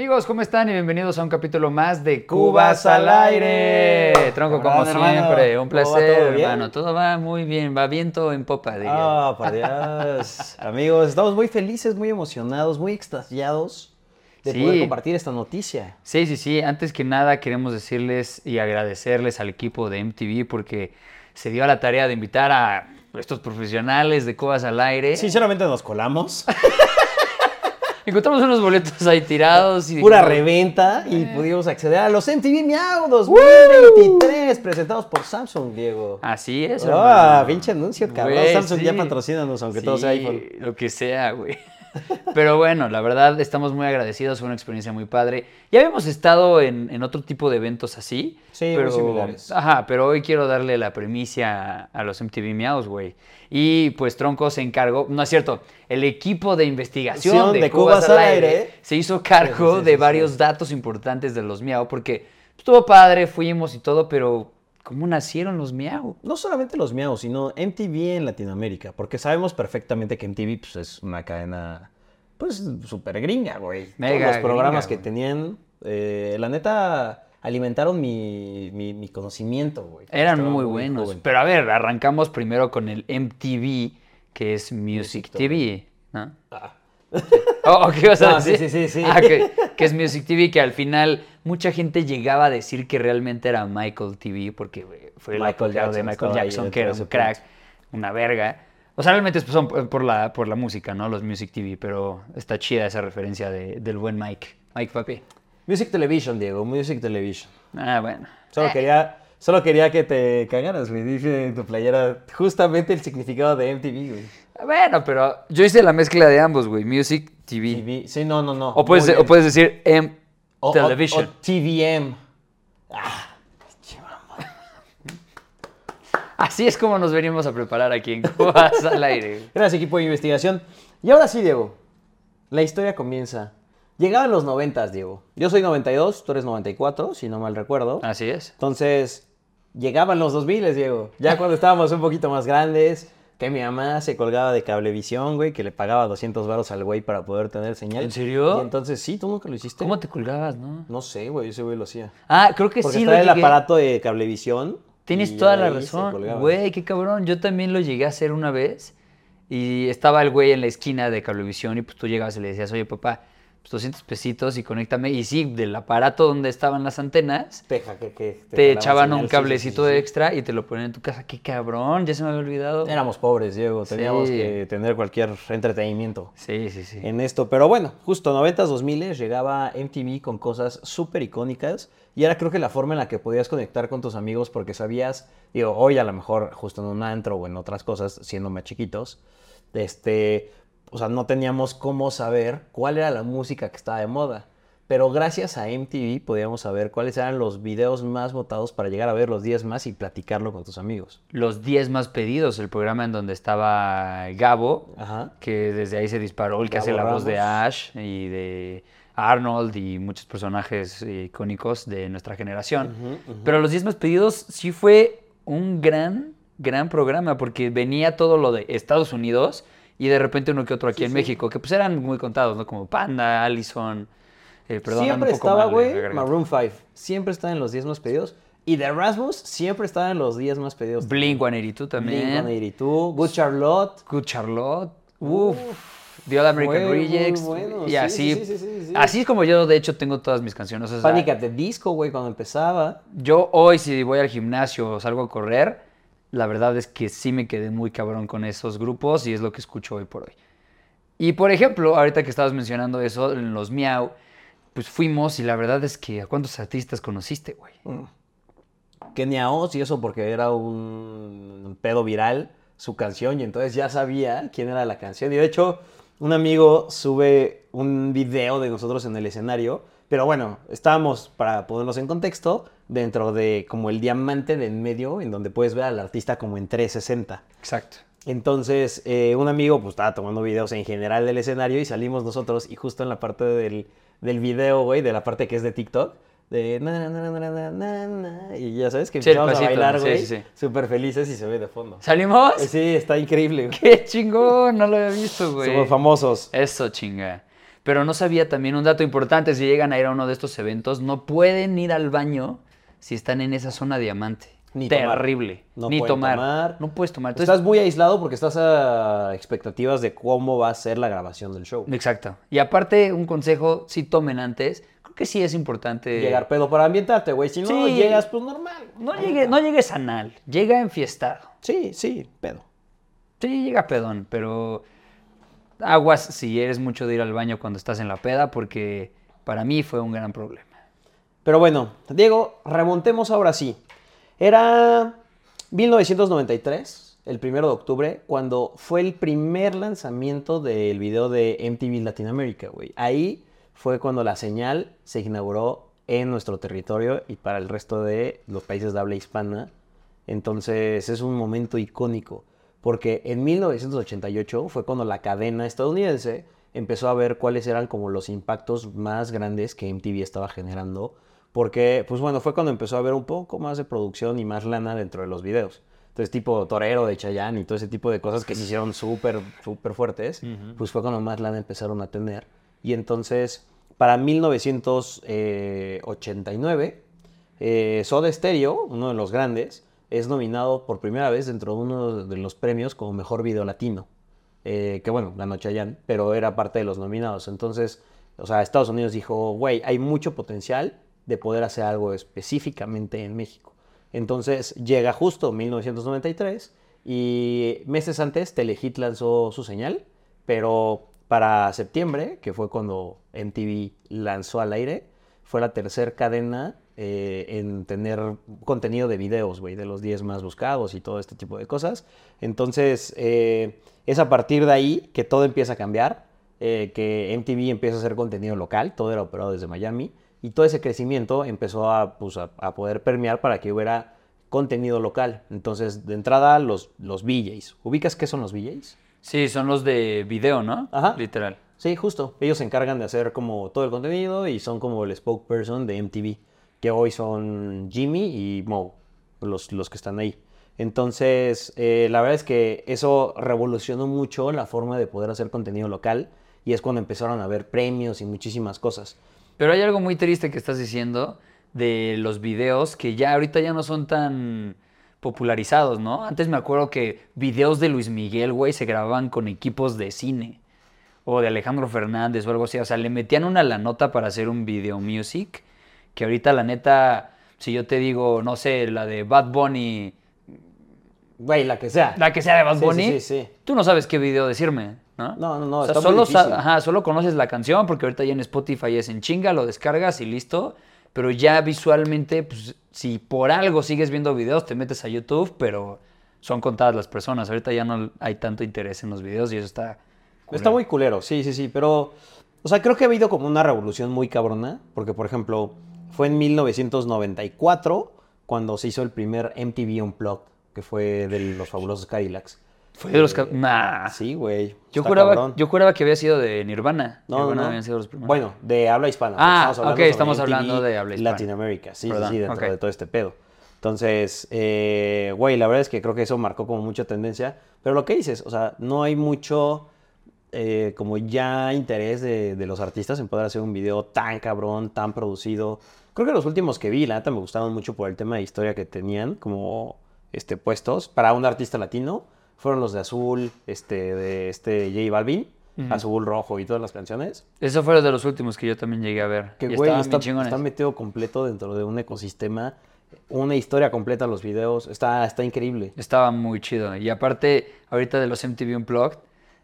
Amigos, ¿cómo están? Y bienvenidos a un capítulo más de Cubas al aire. Tronco, como Hermano, siempre, un placer, ¿Todo hermano. Todo va muy bien, va viento en popa, diría. Ah, por Dios. Amigos, estamos muy felices, muy emocionados, muy extasiados de Sí. poder compartir esta noticia. Sí, sí, sí. Antes que nada queremos decirles y agradecerles al equipo de MTV porque se dio a la tarea de invitar a estos profesionales de Cubas al aire. Sinceramente nos colamos. Encontramos unos boletos ahí tirados y Pura dijimos, reventa y pudimos acceder a los MTV Miau 2023 presentados por Samsung, Diego. Así es. Ah, hermano. pinche anuncio, cabrón. Samsung ya sí. patrocínanos, aunque todo sea iPhone. Lo que sea, güey. Pero bueno, la verdad estamos muy agradecidos, fue una experiencia muy padre. Ya habíamos estado en, en otro tipo de eventos así. Sí, muy pero, similares. Ajá, pero hoy quiero darle la primicia a, a los MTV Meows, güey. Y pues Tronco se encargó, no es cierto, el equipo de investigación de, de Cubas, Cubas al al aire, Aire. se hizo cargo Sí, sí, de varios datos importantes de los Miau, porque estuvo padre, fuimos y todo, pero ¿cómo nacieron los Miau? No solamente los Miau, sino MTV en Latinoamérica, porque sabemos perfectamente que MTV pues, es una cadena, pues, súper gringa, güey. Mega Todos los programas gringa, que tenían, eh, la neta, alimentaron mi, mi- mi conocimiento, güey. Eran muy buenos. joven. Pero a ver, arrancamos primero con el MTV, que es Music Music TV, ¿no? Ah. Oh, ¿o ¿Qué vas a No, sí, decir? sí, sí, sí. Ah, que, que es Music TV, que al final mucha gente llegaba a decir que realmente era Michael TV, porque fue el Michael apogeo de Jackson Michael Jackson, que era un crack, una verga. O sea, realmente son por la, por la música, ¿no? Los Music TV, pero está chida esa referencia de- del buen Mike. Mike Papi. Music Television, Diego, Music Television. Ah, bueno. Solo quería... Solo quería que te cagaras, güey. Dije en tu playera justamente el significado de MTV, güey. Bueno, pero yo hice la mezcla de ambos, güey. Music TV. TV. Sí, no, no, no. O puedes, o decir M O- Television. o TVM. Así es como nos venimos a preparar aquí en Cubas al aire. Gracias, equipo de investigación. Y ahora sí, Diego. La historia comienza. Llegaban los noventas, Diego. Yo soy 92, tú eres 94, si no mal recuerdo. Así es. Entonces, llegaban los 2000, Diego. Ya cuando estábamos un poquito más grandes, que mi mamá se colgaba de cablevisión, güey, que le pagaba 200 baros al güey para poder tener señal. ¿En serio? Y entonces, sí, ¿tú nunca lo hiciste? ¿Cómo te colgabas, no? No sé, güey, ese güey lo hacía. Ah, creo que Porque sí lo está el llegué. aparato de cablevisión. Tienes toda la razón. Güey, qué cabrón. Yo también lo llegué a hacer una vez. Y estaba el güey en la esquina de Cablevisión y pues tú llegabas y le decías, oye papá, pues 200 pesitos y conéctame. Y sí, del aparato donde estaban las antenas, Te, ja- que- que te jalaba echaban señal, un sí, cablecito sí, sí. extra y te lo ponían en tu casa. Qué cabrón, ya se me había olvidado. Éramos pobres, Diego. Teníamos que tener cualquier entretenimiento Sí, sí, sí. en esto. Pero bueno, justo 90s, 2000 llegaba MTV con cosas súper icónicas. Y era creo que la forma en la que podías conectar con tus amigos porque sabías, digo, hoy a lo mejor justo en un antro o en otras cosas, siendo más chiquitos, este, o sea, no teníamos cómo saber cuál era la música que estaba de moda. Pero gracias a MTV podíamos saber cuáles eran los videos más votados para llegar a ver los 10 más y platicarlo con tus amigos. Los 10 más pedidos, el programa en donde estaba Gabo, Ajá. que desde ahí se disparó, el que Gabo hace la voz de. Ash y de Arnold y muchos personajes icónicos de nuestra generación. Pero los 10 más pedidos sí fue un gran, gran programa porque venía todo lo de Estados Unidos y de repente uno que otro aquí en México, que pues eran muy contados, ¿no? Como Panda, Allison, eh, perdón, siempre un poco estaba, de güey. Maroon 5. Siempre estaba en los 10 más pedidos. Y The Rasmus siempre estaba en los 10 más pedidos. Blink 182 también. Blink-182, Good Charlotte. Good Charlotte. Uf. The All American muy Rejects. bueno, Y sí, así. sí, sí, sí, sí. Así es como yo, de hecho, tengo todas mis canciones. o sea, Panic at the Disco, güey, cuando empezaba. Yo hoy, si voy al gimnasio o salgo a correr, la verdad es que sí me quedé muy cabrón con esos grupos y es lo que escucho hoy por hoy. Y por ejemplo, ahorita que estabas mencionando eso, en los Miau, pues fuimos y la verdad es que ¿a cuántos artistas conociste, güey? Kenia Oz y eso porque era un pedo viral su canción y entonces ya sabía quién era la canción. Y de hecho, un amigo sube un video de nosotros en el escenario, pero bueno, estábamos, para ponernos en contexto, dentro de como el diamante de en medio, en donde puedes ver al artista como en 360. Exacto. Entonces, eh, un amigo pues estaba tomando videos en general del escenario y salimos nosotros y justo en la parte del, del video, güey, de la parte que es de TikTok, de na, na, na, na, na, na, na, y ya sabes que Sí, empezamos a pasito, bailar, sí, güey, sí, sí. súper felices y se ve de fondo. ¿Salimos? Sí, está increíble, güey. ¡Qué chingón! No lo había visto, güey. Somos famosos. Eso, chinga. Pero no sabía también un dato importante, si llegan a ir a uno de estos eventos, no pueden ir al baño si están en esa zona diamante. Ni tomar. Terrible. No Ni tomar. tomar. No puedes tomar. Entonces, Estás muy aislado porque estás a expectativas de cómo va a ser la grabación del show. Exacto. Y aparte, un consejo, si tomen antes, creo que sí es importante. Llegar pedo para ambientarte, güey. Si no Sí. llegas, pues normal. No, llegue, no llegues anal, llega enfiestado. Sí, sí, pedo. Sí, llega pedón, pero aguas si eres mucho de ir al baño cuando estás en la peda, porque para mí fue un gran problema. Pero bueno, Diego, remontemos ahora sí. Era 1993, el primero de octubre, cuando fue el primer lanzamiento del video de MTV Latinoamérica, güey. Ahí fue cuando la señal se inauguró en nuestro territorio y para el resto de los países de habla hispana. Entonces es un momento icónico, porque en 1988 fue cuando la cadena estadounidense empezó a ver cuáles eran como los impactos más grandes que MTV estaba generando, porque pues bueno, fue cuando empezó a ver un poco más de producción y más lana dentro de los videos. Entonces tipo Torero de Chayanne y todo ese tipo de cosas que se hicieron súper, súper fuertes, pues fue cuando más lana empezaron a tener. Y entonces, para 1989, eh, Soda Stereo, uno de los grandes, es nominado por primera vez dentro de uno de los premios como Mejor Video Latino. Eh, que bueno, ganó Chayanne, pero era parte de los nominados. Entonces, o sea, Estados Unidos dijo, güey, hay mucho potencial de poder hacer algo específicamente en México. Entonces llega justo 1993 y meses antes Telehit lanzó su señal, pero para septiembre, que fue cuando MTV lanzó al aire, fue la tercera cadena eh, en tener contenido de videos, güey, de los 10 más buscados y todo este tipo de cosas. Entonces, eh, es a partir de ahí que todo empieza a cambiar, eh, que MTV empieza a hacer contenido local, todo era operado desde Miami, y todo ese crecimiento empezó a, pues, a, a poder permear para que hubiera contenido local. Entonces, de entrada, los, los VJs. ¿Ubicas qué son los VJs? Sí, son los de video, ¿no? Ajá. Literal. Sí, justo. Ellos se encargan de hacer como todo el contenido y son como el spokesperson de MTV, que hoy son Jimmy y Mo, los, los que están ahí. Entonces, eh, la verdad es que eso revolucionó mucho la forma de poder hacer contenido local y es cuando empezaron a haber premios y muchísimas cosas. Pero hay algo muy triste que estás diciendo de los videos que ya ahorita ya no son tan popularizados, ¿no? Antes me acuerdo que videos de Luis Miguel, güey, se grababan con equipos de cine. O de Alejandro Fernández o algo así. O sea, le metían una la nota para hacer un video music. Que ahorita, la neta, si yo te digo, no sé, la de Bad Bunny, Güey, la que sea. la que sea de Bad Sí, Bunny, sí, sí, tú no sabes qué video decirme, ¿no? No, no, no, O sea, está solo, ajá, solo conoces la canción porque ahorita ya en Spotify es en chinga, lo descargas y listo. Pero ya visualmente, pues, si por algo sigues viendo videos, te metes a YouTube, pero son contadas las personas. Ahorita ya no hay tanto interés en los videos y eso está... Está muy culero, sí, sí, sí, pero, o sea, creo que ha habido como una revolución muy cabrona, porque, por ejemplo, fue en 1994 cuando se hizo el primer MTV Unplugged, que fue de los fabulosos Cadillacs. Fue de los... que- Nah. Sí, güey. Yo juraba, cabrón. yo juraba que había sido de Nirvana. No, Nirvana no, habían sido los primeros. Bueno, de habla hispana. Ah, hablando ok, estamos hablando de habla hispana. Latinoamérica, sí, sí, Perdón, sí, dentro de todo este pedo. Entonces, eh, güey, la verdad es que creo que eso marcó como mucha tendencia. Pero lo que dices, o sea, no hay mucho eh, como ya interés de, de los artistas en poder hacer un video tan cabrón, tan producido. Creo que los últimos que vi, la neta, me gustaron mucho por el tema de historia que tenían como este, puestos para un artista latino. Fueron los de Azul, este, de este J Balvin, Azul, Rojo y todas las canciones. Eso fue de los últimos que yo también llegué a ver. Que güey, está, está metido completo dentro de un ecosistema, una historia completa los videos, está, está increíble. Estaba muy chido. Y aparte, ahorita de los MTV Unplugged,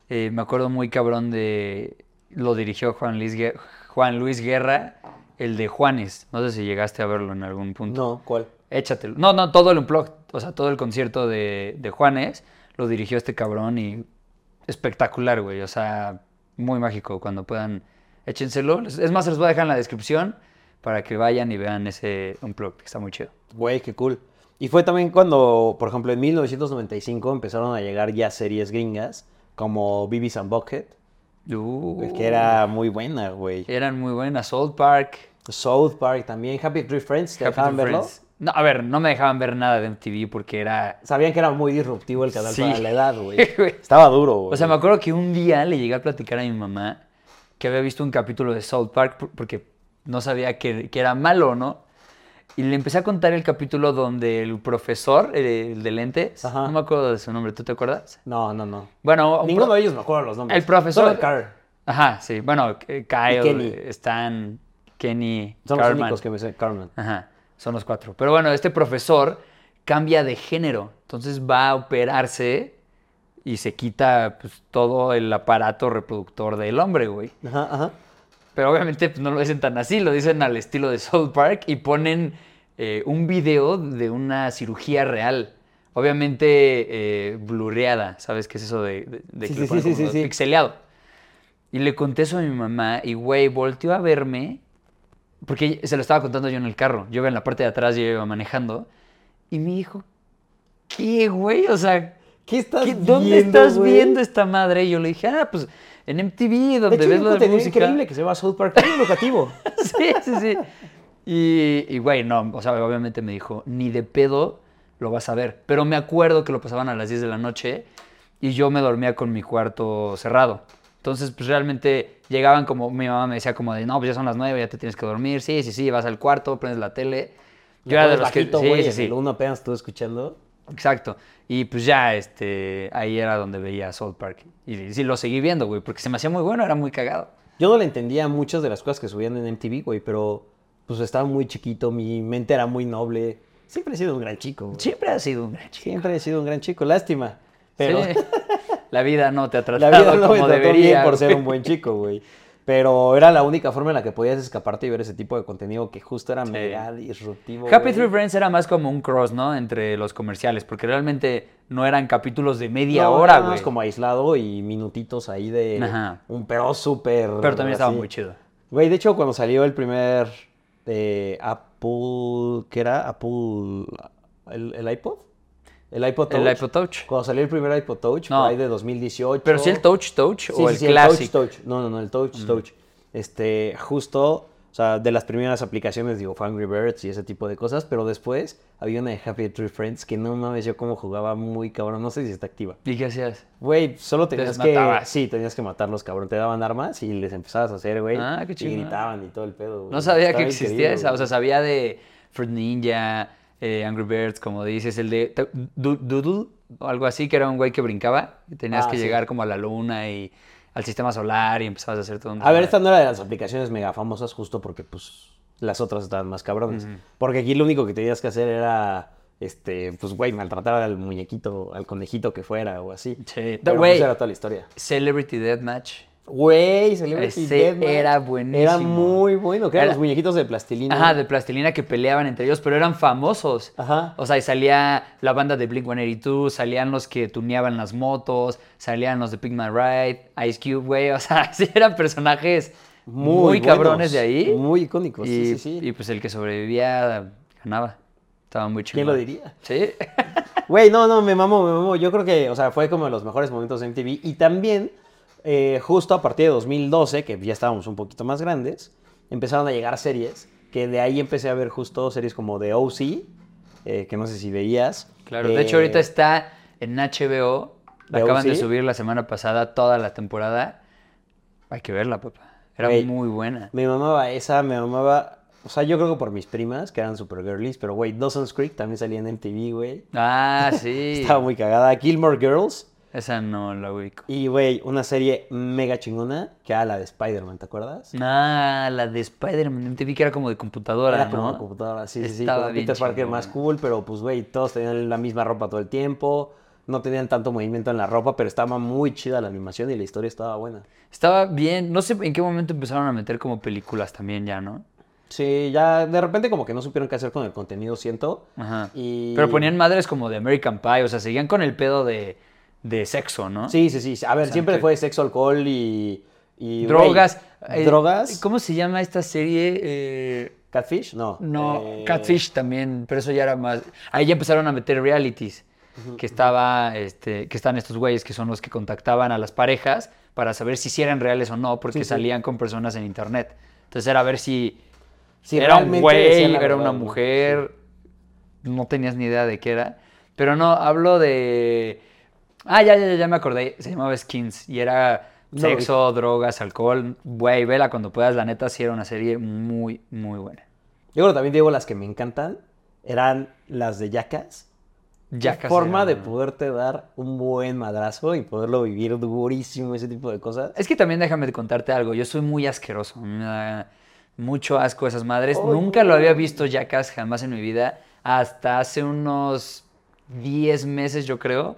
eh, me acuerdo muy cabrón de... Lo dirigió Juan Luis, Guer- Juan Luis Guerra, el de Juanes. No sé si llegaste a verlo en algún punto. No, ¿cuál? Échatelo. No, no, todo el Unplugged. O sea, todo el concierto de, de Juanes lo dirigió este cabrón y espectacular, güey. O sea, muy mágico. Cuando puedan, échenselo. Es más, se los voy a dejar en la descripción para que vayan y vean ese Unplugged, que está muy chido. Güey, qué cool. Y fue también cuando, por ejemplo, en 1995 empezaron a llegar ya series gringas como Beavis and Bucket, Uh, que era muy buena, güey. Eran muy buenas. South Park. South Park también, Happy Tree Friends, ¿te Happy dejaban verlo? Friends. No, a ver, no me dejaban ver nada de MTV porque era... Sabían que era muy disruptivo el canal Sí. para la edad, güey. Estaba duro, güey. O sea, me acuerdo que un día le llegué a platicar a mi mamá que había visto un capítulo de South Park por- porque no sabía que, que era malo, ¿no? Y le empecé a contar el capítulo donde el profesor, el de lentes, Ajá. no me acuerdo de su nombre, ¿tú te acuerdas? No, no, no. Bueno, un Ninguno de ellos me acuerdo los nombres. El profesor- Carr. Ajá, sí. Bueno, eh, Kyle, Kenny. Stan, Kenny, Son los Cartman. únicos que me sé. Carmen. Ajá, son los cuatro. Pero bueno, este profesor cambia de género. Entonces va a operarse y se quita pues, todo el aparato reproductor del hombre, güey. Ajá, ajá. Pero obviamente pues, no lo dicen tan así, lo dicen al estilo de South Park y ponen eh, un video de una cirugía real. Obviamente eh, blurreada, ¿sabes qué es eso de, de- de Sí, que sí, sí, sí. pixeleado? Y le conté eso a mi mamá y, güey, volteó a verme, porque se lo estaba contando yo en el carro. Yo iba en la parte de atrás y yo iba manejando. Y me dijo, ¿qué, güey? O sea, ¿Qué estás ¿qué- ¿dónde viendo, estás güey? viendo esta madre? Y yo le dije, ah, pues en MTV, De donde hecho, hay ves lo de música. increíble que se llama South Park. Muy educativo. sí, sí, sí. Y, y, güey, no, o sea, obviamente me dijo, ni de pedo lo vas a ver. Pero me acuerdo que lo pasaban a las 10 de la noche y yo me dormía con mi cuarto cerrado. Entonces, pues realmente llegaban como, mi mamá me decía como de, no, pues ya son las 9, ya te tienes que dormir. Sí, sí, sí, vas al cuarto, prendes la tele. Yo era de los que... bajito, Sí, güey, sí, apenas estuve escuchando. Exacto. Y pues ya, este, ahí era donde veía South Park. Y sí, lo seguí viendo, güey, porque se me hacía muy bueno, era muy cagado. Yo no le entendía muchas de las cosas que subían en MTV, güey, pero pues estaba muy chiquito, mi mente era muy noble. Siempre he sido un gran chico, güey. Siempre ha sido un gran chico. Siempre he sido un gran chico, lástima. Pero Sí. La vida no te ha tratado la vida no me como trató debería. bien por ser un buen chico, güey. Pero era la única forma en la que podías escaparte y ver ese tipo de contenido que justo era mega disruptivo. Happy. Tree Friends era más como un cross, ¿no? Entre los comerciales, porque realmente no eran capítulos de media No, hora, güey. como aislado y minutitos ahí de Ajá. un pero súper. Pero también estaba así. muy chido. Güey, de hecho, cuando salió el primer eh, Apple, ¿qué era? Apple, el, el iPod, el iPod Touch. El iPod Touch. Cuando salió el primer iPod Touch, No. por ahí de 2018. Pero sí el Touch Touch Sí, o sí, el sí, Classic. Touch Touch. No, no, no, el Touch Touch. Este, justo, o sea, de las primeras aplicaciones, digo, fue Angry Birds y ese tipo de cosas, pero después había una de Happy Tree Friends que no mames, yo como jugaba muy cabrón, no sé si está activa. ¿Y qué hacías? Güey, solo tenías que. matabas. Sí, tenías que matarlos, cabrón. Te daban armas y les empezabas a hacer, güey. Ah, qué Y chingón. gritaban y todo el pedo. No sabía Estaba que existía esa. O sea, sabía de Fruit Ninja, eh, Angry Birds, como dices, el de Doodle o algo así, que era un güey que brincaba. Y tenías Ah, que sí. llegar como a la luna y al sistema solar y empezabas a hacer todo un... A ver, esta no era de las aplicaciones mega famosas justo porque, pues, las otras estaban más cabrones. Porque aquí lo único que tenías que hacer era, este, pues, güey, maltratar al muñequito, al conejito que fuera o así. Sí. Güey, pues era toda la historia. Celebrity Deathmatch. Güey, Celebrity Ese era buenísimo. Era muy bueno, que eran Era- los muñequitos de plastilina. Ajá, de plastilina que peleaban entre ellos, pero eran famosos. Ajá. O sea, y salía la banda de Blink 182, salían los que tuneaban las motos, salían los de Pigman Ride, Ice Cube, güey. O sea, eran personajes muy, cabrones buenos, de ahí. Muy icónicos, y, sí, sí, sí. y pues el que sobrevivía ganaba. Estaba muy chido. ¿Quién lo diría? Sí. Güey, no, no, me mamó, me mamó. Yo creo que, o sea, fue como de los mejores momentos de MTV. Y también, eh, justo a partir de 2012, que ya estábamos un poquito más grandes, empezaron a llegar series, que de ahí empecé a ver justo series como The O.C., eh, que no sé si veías. Claro, Eh, de hecho ahorita está en HBO. La ¿De acaban de subir la semana pasada toda la temporada. Hay que verla, papá. Era muy buena. Me mamaba esa, me mamaba... O sea, yo creo que por mis primas, que eran super girlies, pero güey, Dawson's Creek también salía en MTV, güey. Ah, sí. Estaba muy cagada. Gilmore Girls. Esa no la ubico. Y, güey, una serie mega chingona, que era la de Spider-Man, ¿te acuerdas? Ah, la de Spider-Man. Te vi que era como de computadora, Era como ¿no? una computadora, sí, sí, sí. Con Peter Parker chingona. más cool, pero pues, güey, todos tenían la misma ropa todo el tiempo. No tenían tanto movimiento en la ropa, pero estaba muy chida la animación y la historia estaba buena. Estaba bien. No sé en qué momento empezaron a meter como películas también ya, ¿no? Sí, ya de repente como que no supieron qué hacer con el contenido, siento. Ajá. Y... Pero ponían madres como de American Pie. O sea, seguían con el pedo de, de sexo, ¿no? Sí, sí, sí. A ver, sea, siempre que- fue sexo, alcohol y... y, Drogas. eh, drogas. ¿Cómo se llama esta serie? Eh, ¿Catfish? No. No, eh, Catfish también, pero eso ya era más. Ahí ya empezaron a meter realities. Que estaba, este, que están estos güeyes que son los que contactaban a las parejas para saber si eran reales o no, porque Sí, sí. salían con personas en internet. Entonces era ver si, Si era un güey, era verdad, una mujer, no tenías ni idea de qué era. Pero no, hablo de. Ah, ya, ya, ya, ya me acordé. Se llamaba Skins y era No, Sexo, drogas, alcohol. Güey, vela cuando puedas. La neta, sí era una serie muy, muy buena. Yo creo que también digo las que me encantan eran las de Jackass. Ya Qué forma de poderte dar un buen madrazo y poderlo vivir durísimo, ese tipo de cosas. Es que también déjame contarte algo. Yo soy muy asqueroso. Me da mucho asco esas madres. Nunca lo había visto Jackass jamás en mi vida. Hasta hace unos 10 meses, yo creo.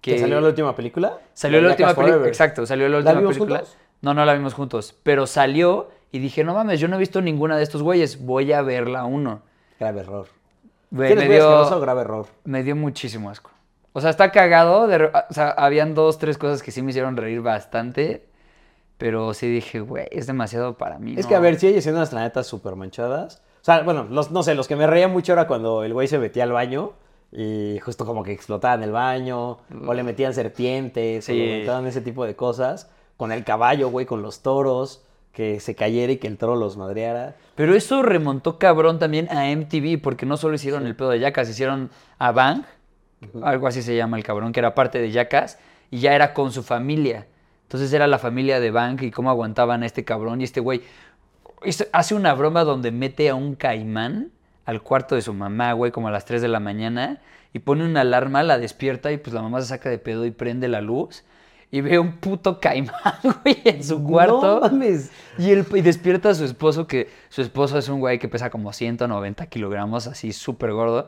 ¿Que salió la última película? Salió la última Jackass película. Exacto, salió la ¿La última vimos película. juntos? No, no la vimos juntos. Pero salió y dije, no mames, yo no he visto ninguna de estos güeyes. Voy a ver la uno. Grave error. ¿Tienes me, muy asqueroso o dio, grave error? me dio muchísimo asco. O sea, está cagado. de o sea, habían dos, tres cosas que sí me hicieron reír bastante. Pero sí dije, güey, es demasiado para mí. Es no". que, a ver, sí hay escenas, la neta, súper manchadas. O sea, bueno, los, no sé, los que me reían mucho era cuando el güey se metía al baño y justo como que explotaban el baño, o le metían serpientes, o le metían ese tipo de cosas. Con el caballo, güey, con los toros, que se cayera y que el toro los madreara. Pero eso remontó cabrón también a MTV, porque no solo hicieron el pedo de Jackass, hicieron a Bang, algo así se llama el cabrón, que era parte de Jackass, y ya era con su familia. Entonces era la familia de Bang y cómo aguantaban a este cabrón y este güey. Hace una broma donde mete a un caimán al cuarto de su mamá, güey, como a las 3 de la mañana, y pone una alarma, la despierta y pues la mamá se saca de pedo y prende la luz. Y ve un puto caimán, güey, en su cuarto. No mames. Y, él, y despierta a su esposo, que su esposo es un güey que pesa como 190 kilogramos, así súper gordo.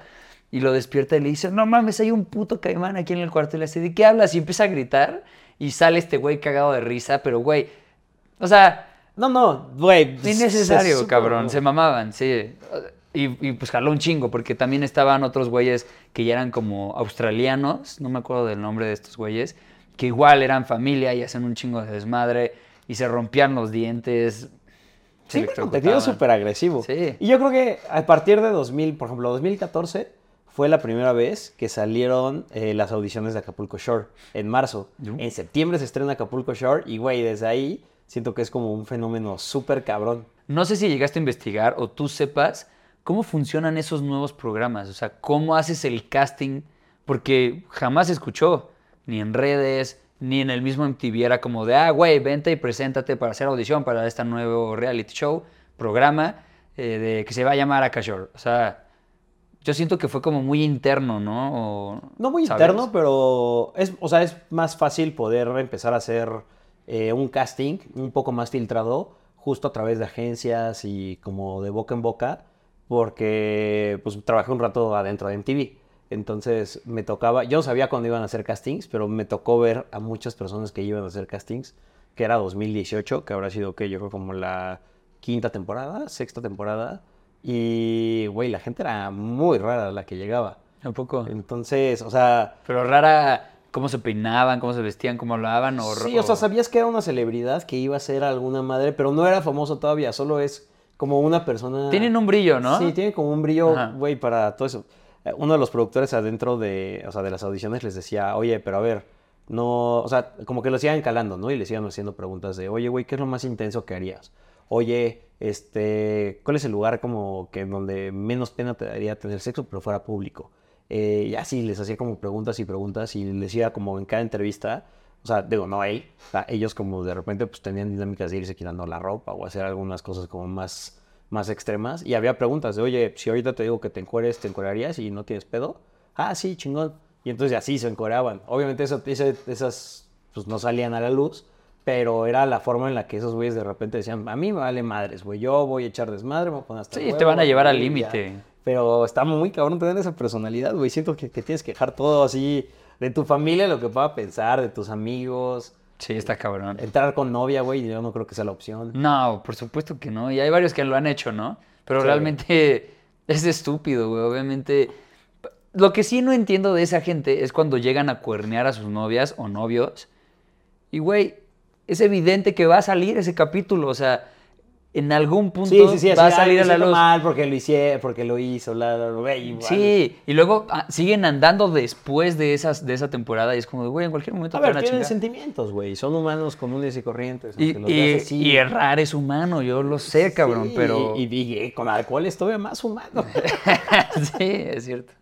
Y lo despierta y le dice, no mames, hay un puto caimán aquí en el cuarto. Y le dice, ¿de qué hablas? Y empieza a gritar. Y sale este güey cagado de risa, pero güey, o sea, No, no, güey. innecesario, cabrón. Se mamaban, sí. Y, y, pues jaló un chingo, porque también estaban otros güeyes que ya eran como australianos, no me acuerdo del nombre de estos güeyes, que igual eran familia y hacen un chingo de desmadre y se rompían los dientes. Sí, contenido súper agresivo. Sí. Y yo creo que a partir de 2000, por ejemplo, 2014 fue la primera vez que salieron eh, las audiciones de Acapulco Shore en marzo. Yo. En septiembre se estrena Acapulco Shore y, güey, desde ahí siento que es como un fenómeno súper cabrón. No sé si llegaste a investigar o tú sepas cómo funcionan esos nuevos programas, o sea, cómo haces el casting, porque jamás se escuchó, ni en redes, ni en el mismo MTV, era como de, ah, güey, vente y preséntate para hacer audición para este nuevo reality show, programa, eh, de, que se va a llamar Akashore. O sea, yo siento que fue como muy interno, ¿no? O- No muy ¿sabes? interno, pero es, o sea, es más fácil poder empezar a hacer eh, un casting un poco más filtrado, justo a través de agencias y como de boca en boca, porque pues trabajé un rato adentro de MTV. Entonces me tocaba, yo no sabía cuándo iban a hacer castings, pero me tocó ver a muchas personas que iban a hacer castings, que era 2018, que habrá sido que yo creo como la quinta temporada, sexta temporada. Y, güey, la gente era muy rara la que llegaba. Un poco. Entonces, o sea, Pero rara cómo se peinaban, cómo se vestían, cómo hablaban. O, sí, o sea, sabías que era una celebridad que iba a ser alguna madre, pero no era famoso todavía, solo es como una persona... Tienen un brillo, ¿no? Sí, tiene como un brillo, güey, para todo eso. Eh, Uno de los productores adentro de, o sea, de las audiciones les decía, oye, pero a ver, no, o sea, como que lo sigan calando, ¿no? Y les iban haciendo preguntas de, oye, güey, ¿qué es lo más intenso que harías? Oye, este, ¿cuál es el lugar como que donde menos pena te daría tener sexo, pero fuera público? Eh, y así les hacía como preguntas y preguntas y les decía como en cada entrevista, o sea, digo, no él, o sea, ellos como de repente pues tenían dinámicas de irse quitando la ropa o hacer algunas cosas como más, más extremas. Y había preguntas de, oye, si ahorita te digo que te encueres, ¿te encuerarías y no tienes pedo? Ah, sí, chingón. Y entonces así se encueraban. Obviamente eso, esas pues no salían a la luz, pero era la forma en la que esos güeyes de repente decían, a mí me vale madres, güey, yo voy a echar desmadre, me voy a poner hasta Sí, te van a llevar al y ya". límite. Pero está muy cabrón tener esa personalidad, güey. Siento que, que tienes que dejar todo así de tu familia, lo que pueda pensar, de tus amigos. Sí, está cabrón. Entrar con novia, güey, yo no creo que sea la opción. No, por supuesto que no. Y hay varios que lo han hecho, ¿no? Pero Sí. realmente es estúpido, güey. Obviamente. Lo que sí no entiendo de esa gente es cuando llegan a cuernear a sus novias o novios. Y, güey, es evidente que va a salir ese capítulo. O sea, en algún punto Sí, sí, sí, va a así, "Ay, salir a la luz. mal porque lo hice, porque lo hizo, la, la, la", güey, igual. Sí, y luego ah, siguen andando después de, esas, de esa temporada y es como, de, güey, en cualquier momento A ver, tienen chingar. sentimientos, güey. Son humanos comunes y corrientes. Y, los y- veas así. y errar es humano, yo lo sé, cabrón, pero... Y, y- y con alcohol es todavía más humano. sí, es cierto.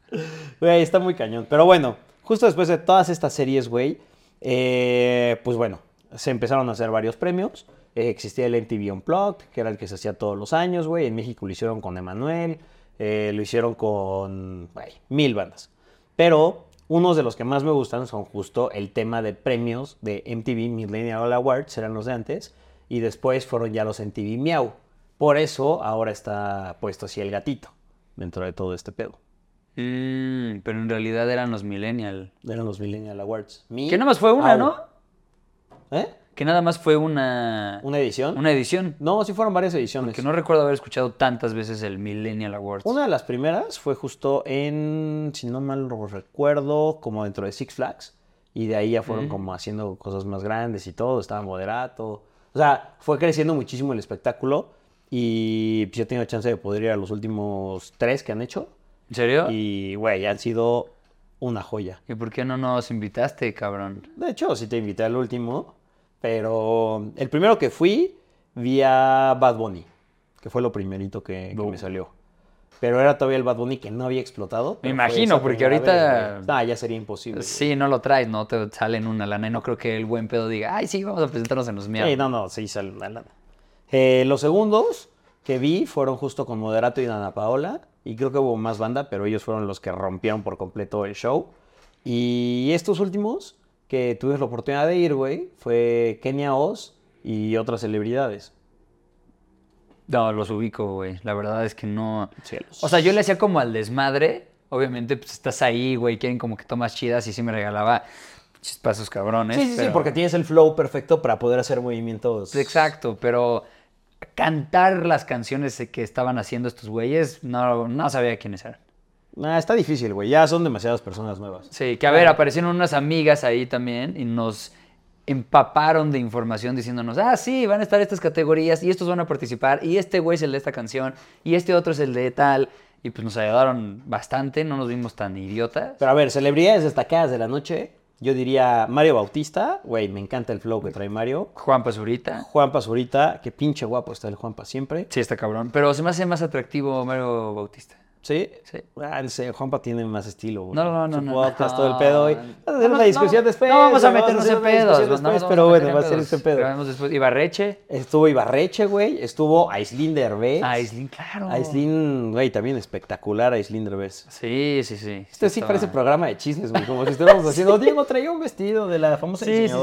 Güey, está muy cañón. Pero bueno, justo después de todas estas series, güey, eh, pues bueno, se empezaron a hacer varios premios. Eh, existía el MTV Unplugged, que era el que se hacía todos los años, güey. En México lo hicieron con Emanuel, eh, lo hicieron con güey, mil bandas. Pero unos de los que más me gustan son justo el tema de premios de MTV Millennial Awards, eran los de antes, y después fueron ya los MTV Miau. Por eso ahora está puesto así el gatito dentro de todo este pedo. Mm, pero en realidad eran los Millennial. Eran los Millennial Awards. Que nada más fue una. ¿no? ¿Eh? Que nada más fue una, ¿Una edición? una edición. No, sí fueron varias ediciones. Que no recuerdo haber escuchado tantas veces el Millennial Awards. Una de las primeras fue justo en, si no mal recuerdo, como dentro de Six Flags. Y de ahí ya fueron como haciendo cosas más grandes y todo, estaba moderato. O sea, fue creciendo muchísimo el espectáculo. Y pues, yo he tenido chance de poder ir a los últimos tres que han hecho. ¿En serio? Y, güey, han sido una joya. ¿Y por qué no nos invitaste, cabrón? De hecho, sí te invité al último. Pero el primero que fui, vi a Bad Bunny. Que fue lo primerito que, que me salió. Pero era todavía el Bad Bunny que no había explotado. fue imagino, porque ahorita- vez. Nah, ya sería imposible. Sí, no lo traes, no te salen una lana. Y no creo que el buen pedo diga, ay, sí, vamos a presentarnos en los Sí, miados. no, no, sí sale una lana. Eh, los segundos que vi fueron justo con Moderato y Dana Paola. Y creo que hubo más banda, pero ellos fueron los que rompieron por completo el show. Y estos últimos que tuve la oportunidad de ir, güey, fue Kenia Oz y otras celebridades. No, los ubico, güey. La verdad es que no. Cielos. O sea, yo le hacía como al desmadre. Obviamente, pues estás ahí, güey, quieren como que tomas chidas y sí me regalaba chispazos cabrones. Sí, sí, sí, porque tienes el flow perfecto para poder hacer movimientos. Exacto, pero cantar las canciones que estaban haciendo estos güeyes, no, no sabía quiénes eran. Ah, está difícil, güey. Ya son demasiadas personas nuevas. Sí, que a ver, aparecieron unas amigas ahí también y nos empaparon de información diciéndonos, ah, sí, van a estar estas categorías y estos van a participar y este güey es el de esta canción y este otro es el de tal. Y pues nos ayudaron bastante, no nos vimos tan idiotas. Pero a ver, celebridades destacadas de la noche. Yo diría Mario Bautista. Güey, me encanta el flow que trae Mario. Juan Pazurita. Juan Pazurita. Qué pinche guapo está el Juanpa siempre. Sí, está cabrón. Pero se me hace más atractivo Mario Bautista. ¿Sí? Sí. Ah, Juanpa tiene más estilo, güey. No, no, no, Su no, podcast, no. todo el pedo. Y... Vamos a No, una discusión después. No vamos a meternos hacer en pedos. después, pero bueno, va a ser este pedo. Grabemos después. Ibarreche. Estuvo Ibarreche, güey. Estuvo Aislinn Derbez. Aislinn, claro. Aislinn, güey, también espectacular Aislinn Derbez. Sí, sí, sí. Este sí parece programa de chismes, güey. Como si estuviéramos haciendo. Diego traía un vestido de la famosa Sí, sí.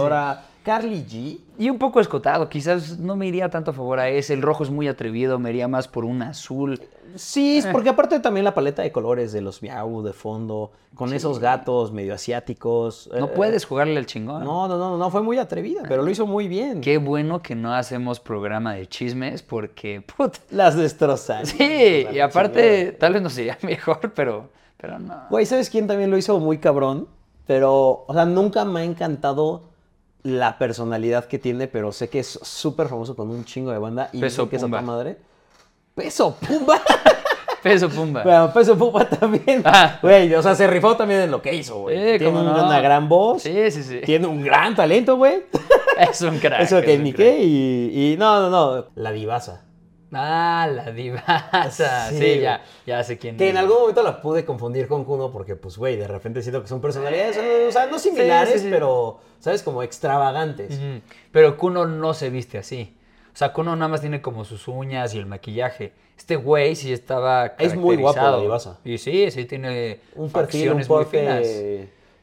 Carly G. Y un poco escotado, quizás no me iría tanto a favor a ese. El rojo es muy atrevido, me iría más por un azul. Sí, es porque aparte también la paleta de colores de los miau de fondo, con esos gatos medio asiáticos. No eh, puedes jugarle al chingón. No, no, no, no, fue muy atrevida, pero lo hizo muy bien. Qué bueno que no hacemos programa de chismes porque, put. Las destrozan. Sí, y aparte, tal vez no sería mejor, pero, pero no. Güey, ¿sabes quién también lo hizo muy cabrón? Pero, o sea, nunca me ha encantado la personalidad que tiene, pero sé que es súper famoso con un chingo de banda. Y Peso que es Pumba. madre. Peso Pumba. Peso Pumba. Bueno, Peso Pumba también. Ah. Güey, o sea, se rifó también en lo que hizo, güey. Tiene no. una gran voz. Sí, sí, sí. Tiene un gran talento, güey. Es un crack. Eso es que un ni qué. Y, y no, no, no. La divasa. Ah, la divasa. Sí, Sí, ya, ya sé quién Que es. en algún momento la pude confundir con Kuno porque, pues, güey, de repente siento que son personalidades, eh, o sea, no similares, sí, sí. pero, ¿sabes? Como extravagantes. Pero Kuno no se viste así. O sea, Kuno nada más tiene como sus uñas y el maquillaje. Este güey sí estaba Es muy guapo, divasa. Y sí, sí tiene Un perfil, un muy finas.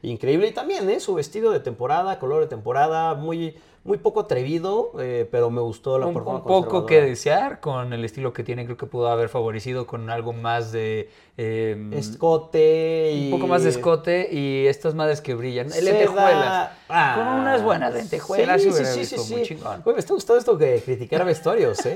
increíble. Y también, ¿eh? Su vestido de temporada, color de temporada, muy, muy poco atrevido, eh, pero me gustó la Un, forma un poco que desear con el estilo que tiene. Creo que pudo haber favorecido con algo más de... eh, Escote y... un poco más de escote y estas madres que brillan. seda. Lentejuelas. Ah, con unas buenas lentejuelas sí, sí, sí, visto sí, muy sí. chingón. Güey, me está gustando esto que criticar vestuarios, ¿eh?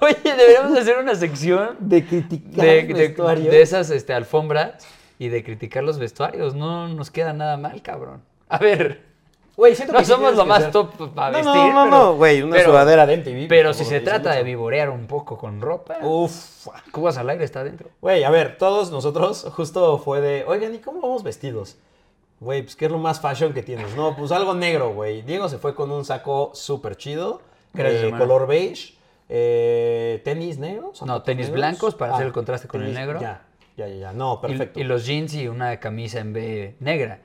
Oye, deberíamos hacer una sección De criticar de, de- vestuarios. de esas este, alfombras y de criticar los vestuarios. No nos queda nada mal, cabrón. A ver, Güey, siento no que somos lo más ser- top para No, vestir. no, no, pero- no, güey, una pero- sudadera de MTV. Pero si se trata de vivorear un poco con ropa, Uf. Cubas al aire está adentro. Güey, a ver, todos nosotros justo fue de, oigan, ¿y cómo vamos vestidos? Güey, pues ¿qué es lo más fashion que tienes? No, pues algo negro, güey. Diego se fue con un saco súper chido, Gracias, eh, color beige, eh, tenis negros. No, tenis negros. blancos para hacer el contraste con el negro. Ya, ya, ya. No, Y- perfecto. Y, los jeans y una camisa en B negra.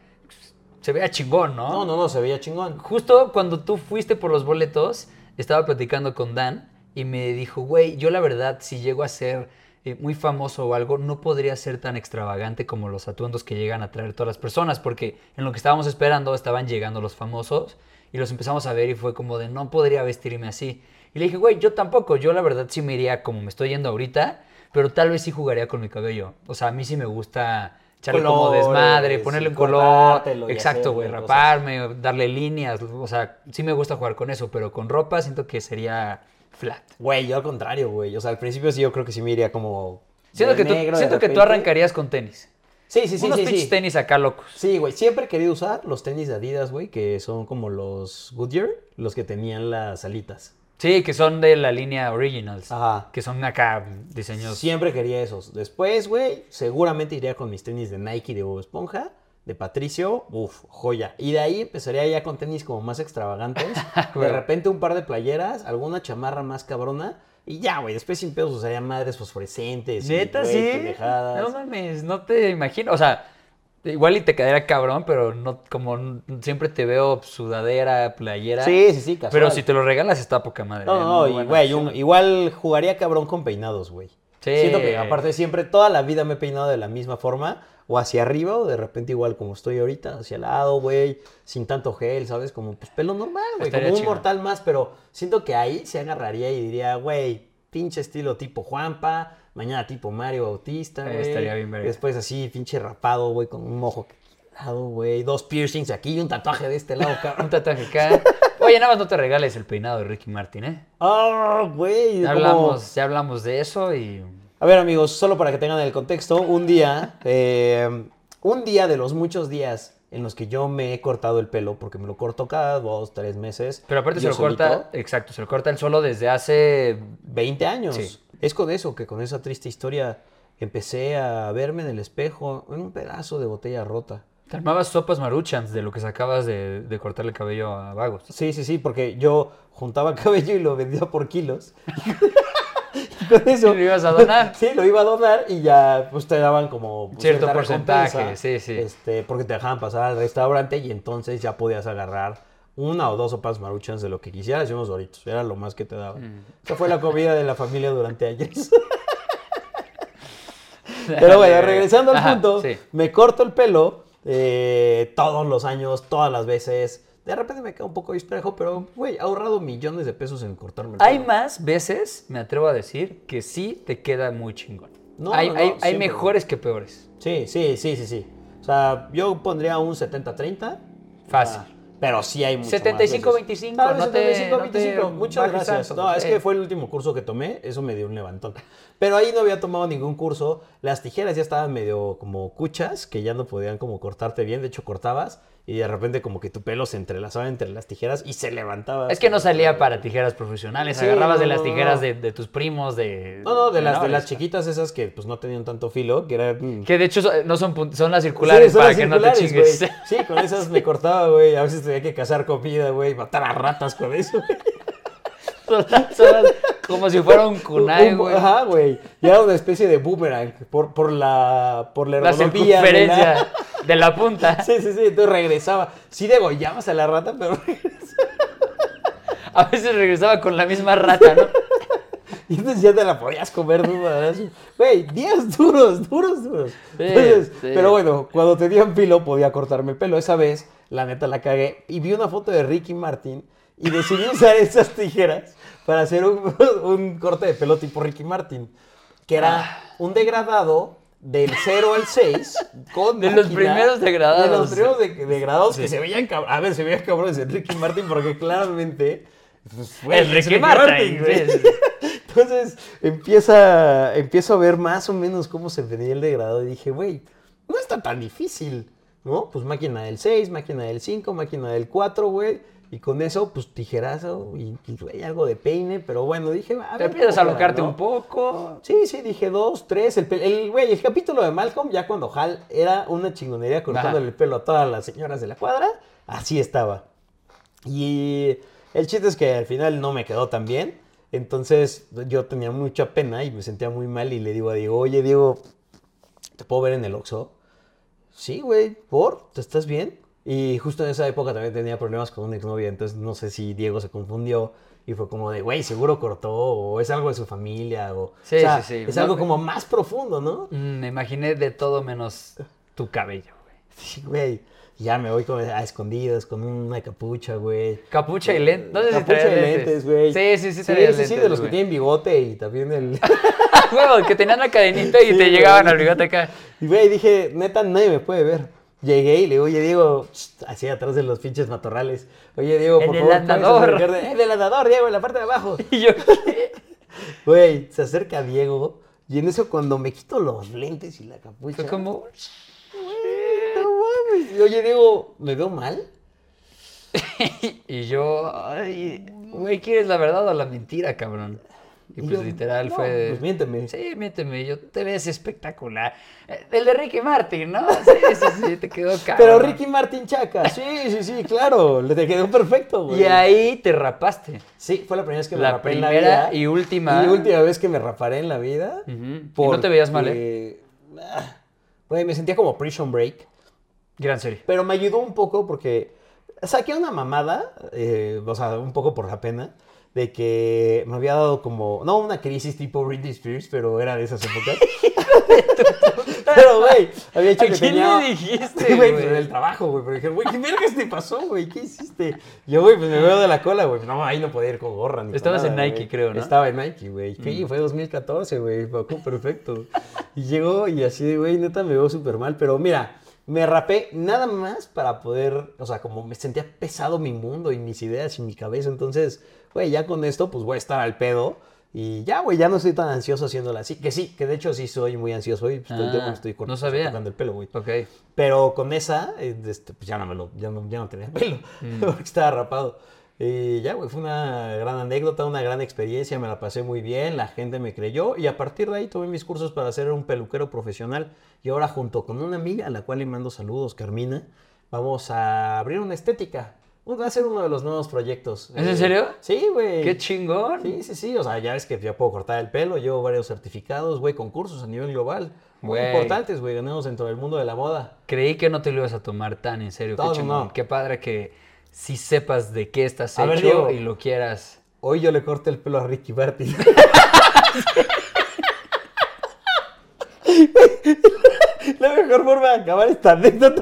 Se veía chingón, ¿no? No, no, no, se veía chingón. Justo cuando tú fuiste por los boletos, estaba platicando con Dan y me dijo, güey, yo la verdad, si llego a ser eh, muy famoso o algo, no podría ser tan extravagante como los atuendos que llegan a traer todas las personas, porque en lo que estábamos esperando estaban llegando los famosos y los empezamos a ver y fue como de, no podría vestirme así. Y le dije, güey, yo tampoco, yo la verdad sí me iría como me estoy yendo ahorita, pero tal vez sí jugaría con mi cabello. O sea, a mí sí me gusta echarle como desmadre, ponerle un color. Exacto, güey, raparme, darle líneas. O sea, sí me gusta jugar con eso, pero con ropa siento que sería flat. Güey, yo al contrario, güey. O sea, al principio sí yo creo que sí me iría como... Siento que, tú, negro de siento que tú arrancarías con tenis. Sí, sí, sí, Unos sí, pinches sí. tenis acá locos. Sí, güey, siempre he querido usar los tenis de Adidas, güey, que son como los Goodyear, los que tenían las alitas. Sí, que son de la línea Originals. Ajá. Que son acá diseños. Siempre quería esos. Después, güey, seguramente iría con mis tenis de Nike de Bob Esponja, de Patricio, uff, joya. Y de ahí empezaría ya con tenis como más extravagantes. de repente un par de playeras, alguna chamarra más cabrona. Y ya, güey, después sin pedos usaría madres fosforescentes. y, Neta, sí. pendejadas. No mames, no te imagino. O sea, igual y te quedaría cabrón, pero no como siempre te veo sudadera, playera. Sí, sí, sí, casual. Pero si te lo regalas está poca madre. No, ¿eh? no, y, güey, un- igual jugaría cabrón con peinados, güey. Sí. Siento que aparte siempre, toda la vida me he peinado de la misma forma, o hacia arriba, o de repente igual como estoy ahorita, hacia el lado, güey, sin tanto gel, ¿sabes? Como pues pelo normal, güey, como un mortal más, pero siento que ahí se agarraría y diría, güey, pinche estilo tipo Juanpa, mañana tipo Mario Bautista, Eh, güey. estaría bien verga. Después así, pinche rapado, güey, con un ojo lado, güey, dos piercings aquí y un tatuaje de este lado, Un cabrón. tatuaje acá. Oye, nada más no te regales el peinado de Ricky Martin, ¿eh? Ah, güey. Ya como- hablamos, ya hablamos de eso y. A ver, amigos, solo para que tengan el contexto, un día, eh, un día de los muchos días en los que yo me he cortado el pelo, porque me lo corto cada dos, tres meses. Pero aparte se lo corta, solito, exacto, se lo corta el solo desde hace 20 años. Sí. Es con eso, que con esa triste historia empecé a verme en el espejo en un pedazo de botella rota. Te armabas sopas maruchans de lo que sacabas de, de cortarle el cabello a vagos. Sí, sí, sí, porque yo juntaba cabello y lo vendía por kilos. con eso... ¿Y lo ibas a donar? Sí, lo iba a donar y ya pues te daban como pues, Cierto porcentaje, sí, sí. Este, porque te dejaban pasar al restaurante y entonces ya podías agarrar una o dos sopas maruchans de lo que quisieras y unos doritos. Era lo más que te daban. Mm. Esa fue la comida de la familia durante años. Pero bueno, regresando al Ajá, punto, sí. me corto el pelo eh, todos los años, todas las veces. De repente me queda un poco disparejo, pero, güey, he ahorrado millones de pesos en cortarme el Hay pelo. más veces, me atrevo a decir, que sí te queda muy chingón. No, hay, no, no, hay, hay mejores que peores. Sí, sí, sí, sí, sí. O sea, yo pondría un 70-30. Fácil. Ah, pero sí hay mucho 75-25, más veces. no te- no 75-25. te Muchas gracias. tanto, No, es que fue el último curso que tomé. Eso me dio un levantón. Pero ahí no había tomado ningún curso. Las tijeras ya estaban medio como cuchas, que ya no podían como cortarte bien. De hecho, cortabas y de repente como que tu pelo se entrelazaba entre las tijeras y se levantaba. Es que no salía para tijeras profesionales, Sí, agarrabas no, de las tijeras no. De, de tus primos, de... No, no, de las, de las chiquitas esas que pues no tenían tanto filo, que eran... Que de hecho no son, son las circulares Sí, son para las que no te chingues. Sí, con esas me cortaba, güey. A veces tenía que cazar comida, güey, matar a ratas con eso. güey. Son como si fuera un kunai, Un- güey. Ajá, güey. Y era una especie de boomerang por, por la por la La de la- circunferencia de la punta. Sí, sí, sí. Entonces regresaba. Sí degollabas a la rata, pero... A veces regresaba con la misma rata, ¿no? Y entonces ya te la podías comer así. Güey, días duros, duros, duros. Sí, Entonces, sí. Pero bueno, cuando tenían pilo podía cortarme el pelo. Esa vez, la neta, la cagué. Y vi una foto de Ricky Martin y decidí usar esas tijeras para hacer un, un corte de pelo tipo Ricky Martin. Que era Ah. un degradado del 0 al 6 con De los máquina, primeros degradados. De los primeros de- degradados que Sí. se veían A ver, se veían cabrones en Ricky Martin porque claramente... pues, güey, El Ricky Martin, güey. sí, sí, sí. Entonces empieza, empiezo a ver más o menos cómo se venía el degradado y dije, güey, no está tan difícil, ¿no? Pues máquina del 6, máquina del 5, máquina del 4, güey. Y con eso, pues tijerazo y, y, algo de peine, pero bueno, dije, a Te empiezas a locarte un poco. Sí, sí, dije dos, tres. El, el, güey, el capítulo de Malcolm, ya cuando Hal era una chingonería cortándole el pelo a todas las señoras de la cuadra, así estaba. Y el chiste es que al final no me quedó tan bien. Entonces yo tenía mucha pena y me sentía muy mal y le digo a Diego, oye Diego, ¿te puedo ver en el Oxxo? Sí, güey, ¿por? ¿Te estás bien? Y justo en esa época también tenía problemas con una exnovia, entonces no sé si Diego se confundió y fue como de, güey, seguro cortó, o es algo de su familia, o, Sí, o sea, sí, sí. es algo como más profundo, ¿no? Mm, Me imaginé de todo menos tu cabello, güey. Sí, güey. Ya me voy como a escondidas con una capucha, güey. Capucha y lentes. No sé Capucha y lentes, güey. Sí, sí, sí, Sí, sí, sí, de los que tienen bigote y también el... Huevo, que tenían la cadenita y Sí, te llegaban al bigote acá. Y güey, dije, neta, nadie me puede ver. Llegué y le digo, oye, Diego, así atrás de los pinches matorrales. Oye, Diego, por el favor, ¿puedes andador. el andador, Diego, en la parte de abajo. Y yo, ¿qué? Güey, se acerca Diego y en eso cuando me quito los lentes y la capucha. Fue como... No mames. Y, Oye, Diego, ¿me veo mal? Y yo, ay, güey, ¿quieres la verdad o la mentira, cabrón? Y pues yo, literal no, fue... Pues miénteme. Sí, miénteme, yo te ves espectacular. Eh, El de Ricky Martin, ¿no? Sí, sí, sí, te quedó cabrón. Pero Ricky Martin Chaca, sí, sí, sí, claro, le te quedó perfecto, güey. Y ahí te rapaste. Sí, fue la primera vez que me La rapé en la primera vida. y última. Y última vez que me raparé en la vida. Y no te veías mal, ¿eh? ah, Güey, me sentía como Prison Break. Gran serie. Pero me ayudó un poco porque saqué una mamada, eh, o sea, un poco por la pena, de que me había dado como, no una crisis tipo Britney Spears, pero era de esas épocas. pero, güey, había hecho ¿A que quién tenía... le dijiste, Güey, güey? pues en el trabajo, güey, pero dijeron, güey, ¿qué vergas te pasó, güey? ¿Qué hiciste? Yo, güey, pues me veo de la cola, güey. No, ahí no podía ir con gorra ni Estabas en Nike, creo, ¿no? Estaba en Nike, güey. Sí, fue 2014, güey. Perfecto. Y llegó y así, de, güey, neta me veo súper mal. Pero mira, me rapé nada más para poder, o sea, como me sentía pesado mi mundo y mis ideas y mi cabeza. Entonces, güey, ya con esto, pues voy a estar al pedo. Y ya, güey, ya no estoy tan ansioso haciéndola así. Que sí, que de hecho sí soy muy ansioso y el Ah, estoy cortando, no sabía. el pelo, güey. Ok. Pero con esa, eh, este, pues ya no me lo, ya no, ya no tenía pelo, Mm. porque estaba rapado. Y ya, güey, fue una gran anécdota, una gran experiencia, me la pasé muy bien, la gente me creyó y a partir de ahí tomé mis cursos para ser un peluquero profesional y ahora junto con una amiga a la cual le mando saludos, Carmina, vamos a abrir una estética. Va a ser uno de los nuevos proyectos. ¿Es en serio? Sí, güey. ¡Qué chingón! Sí, sí, sí, o sea, ya ves que ya puedo cortar el pelo, llevo varios certificados, güey, concursos a nivel global. Muy importantes, güey, ganamos dentro del mundo de la moda. Creí que no te lo ibas a tomar tan en serio. Qué chingón. no. Qué padre que sí sepas de qué estás A ver, hecho Diego. y lo quieras. Hoy yo le corté el pelo a Ricky Martin. La mejor forma de acabar esta anécdota.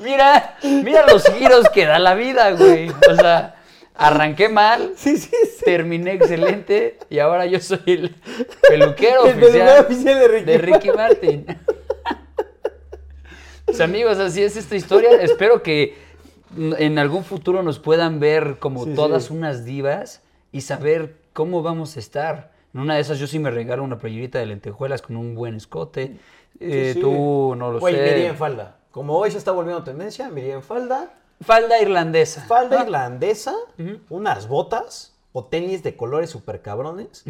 Mira, mira los giros que da la vida, güey. O sea, arranqué mal, Sí, sí, sí. terminé excelente y ahora yo soy el peluquero El oficial oficial de Ricky, de Ricky Martin. Pues amigos, así es esta historia. Espero que en algún futuro nos puedan ver como Sí, todas sí. unas divas y saber cómo vamos a estar. En una de esas yo sí me regalo una playerita de lentejuelas con un buen escote. Eh, Sí. Tú no lo me iría sé. en falda. Como hoy se está volviendo tendencia, me iría en falda. Falda irlandesa. Falda Ah. irlandesa, unas botas o tenis de colores super cabrones.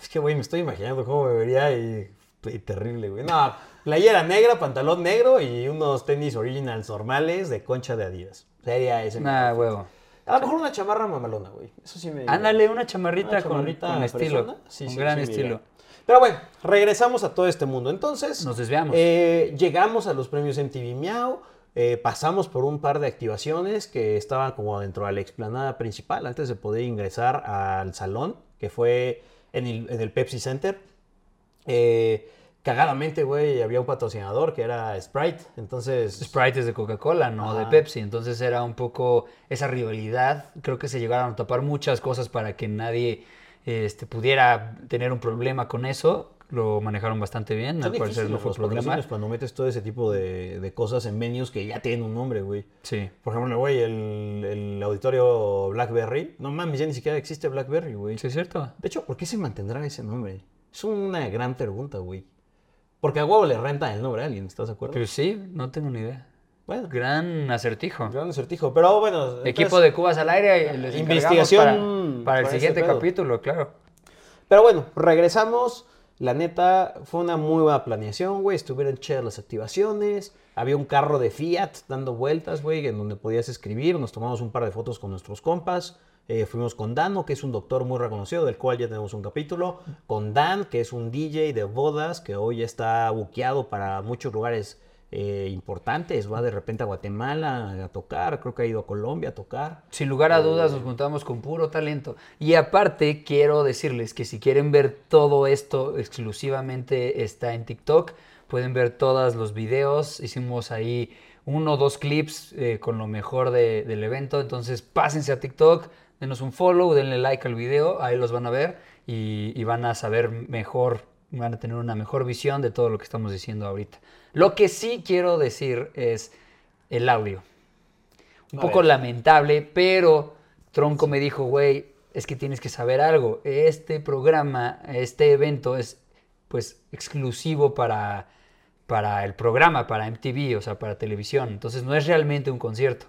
Es que, güey, me estoy imaginando cómo me vería y, y terrible, güey. No, playera negra, pantalón negro y unos tenis originals normales de concha de Adidas. Sería ese. Nah, huevo. A lo mejor una chamarra mamalona, güey. Eso sí me... Ándale, una chamarrita, Una con- chamarrita con, estilo. fresona. Sí, con sí, gran sí, estilo. Pero bueno, regresamos a todo este mundo. Entonces, Nos desviamos. eh, llegamos a los premios MTV Miau. eh, pasamos por un par de activaciones que estaban como dentro de la explanada principal antes de poder ingresar al salón, que fue en el, en el Pepsi Center. Eh, cagadamente, güey, había un patrocinador que era Sprite. Entonces, Sprite es de Coca-Cola, no de. Pepsi. Entonces era un poco esa rivalidad. Creo que se llegaron a tapar muchas cosas para que nadie este, pudiera tener un problema con eso. Lo manejaron bastante bien. Al parecer no fue los problema. cuando metes todo ese tipo de, de cosas en menús que ya tienen un nombre, güey. Sí. Por ejemplo, güey, el, el auditorio Blackberry. No mames, ya ni siquiera existe Blackberry, güey. Sí, es cierto. De hecho, ¿por qué se mantendrá ese nombre? Es una gran pregunta, güey. Porque a huevo le renta el nombre a alguien, ¿estás de acuerdo? Pues sí, no tengo ni idea. Bueno, Gran acertijo. gran acertijo. Pero bueno. Equipo de Cubas al aire. les Investigación Para, para el para siguiente capítulo, claro. Pero bueno, regresamos. La neta, fue una muy buena planeación, güey. Estuvieron chidas las activaciones. Había un carro de Fiat dando vueltas, güey, en donde podías escribir. Nos tomamos un par de fotos con nuestros compas. Eh, fuimos con Dano, que es un doctor muy reconocido, del cual ya tenemos un capítulo. Con Dan, que es un DJ de bodas, que hoy está buqueado para muchos lugares eh, importantes. Va de repente a Guatemala a tocar, creo que ha ido a Colombia a tocar. Sin lugar a dudas nos juntamos con puro talento. Y aparte quiero decirles que si quieren ver todo esto exclusivamente está en TikTok. Pueden ver todos los videos. Hicimos ahí uno o dos clips eh, con lo mejor de- del evento. Entonces pásense a TikTok, denos un follow, denle like al video, ahí los van a ver y, y van a saber mejor, van a tener una mejor visión de todo lo que estamos diciendo ahorita. Lo que sí quiero decir es el audio. Un A poco ver. lamentable, pero Tronco me dijo, güey, es que tienes que saber algo. Este programa, este evento es pues exclusivo para, para el programa, para MTV, o sea, para televisión. Entonces no es realmente un concierto.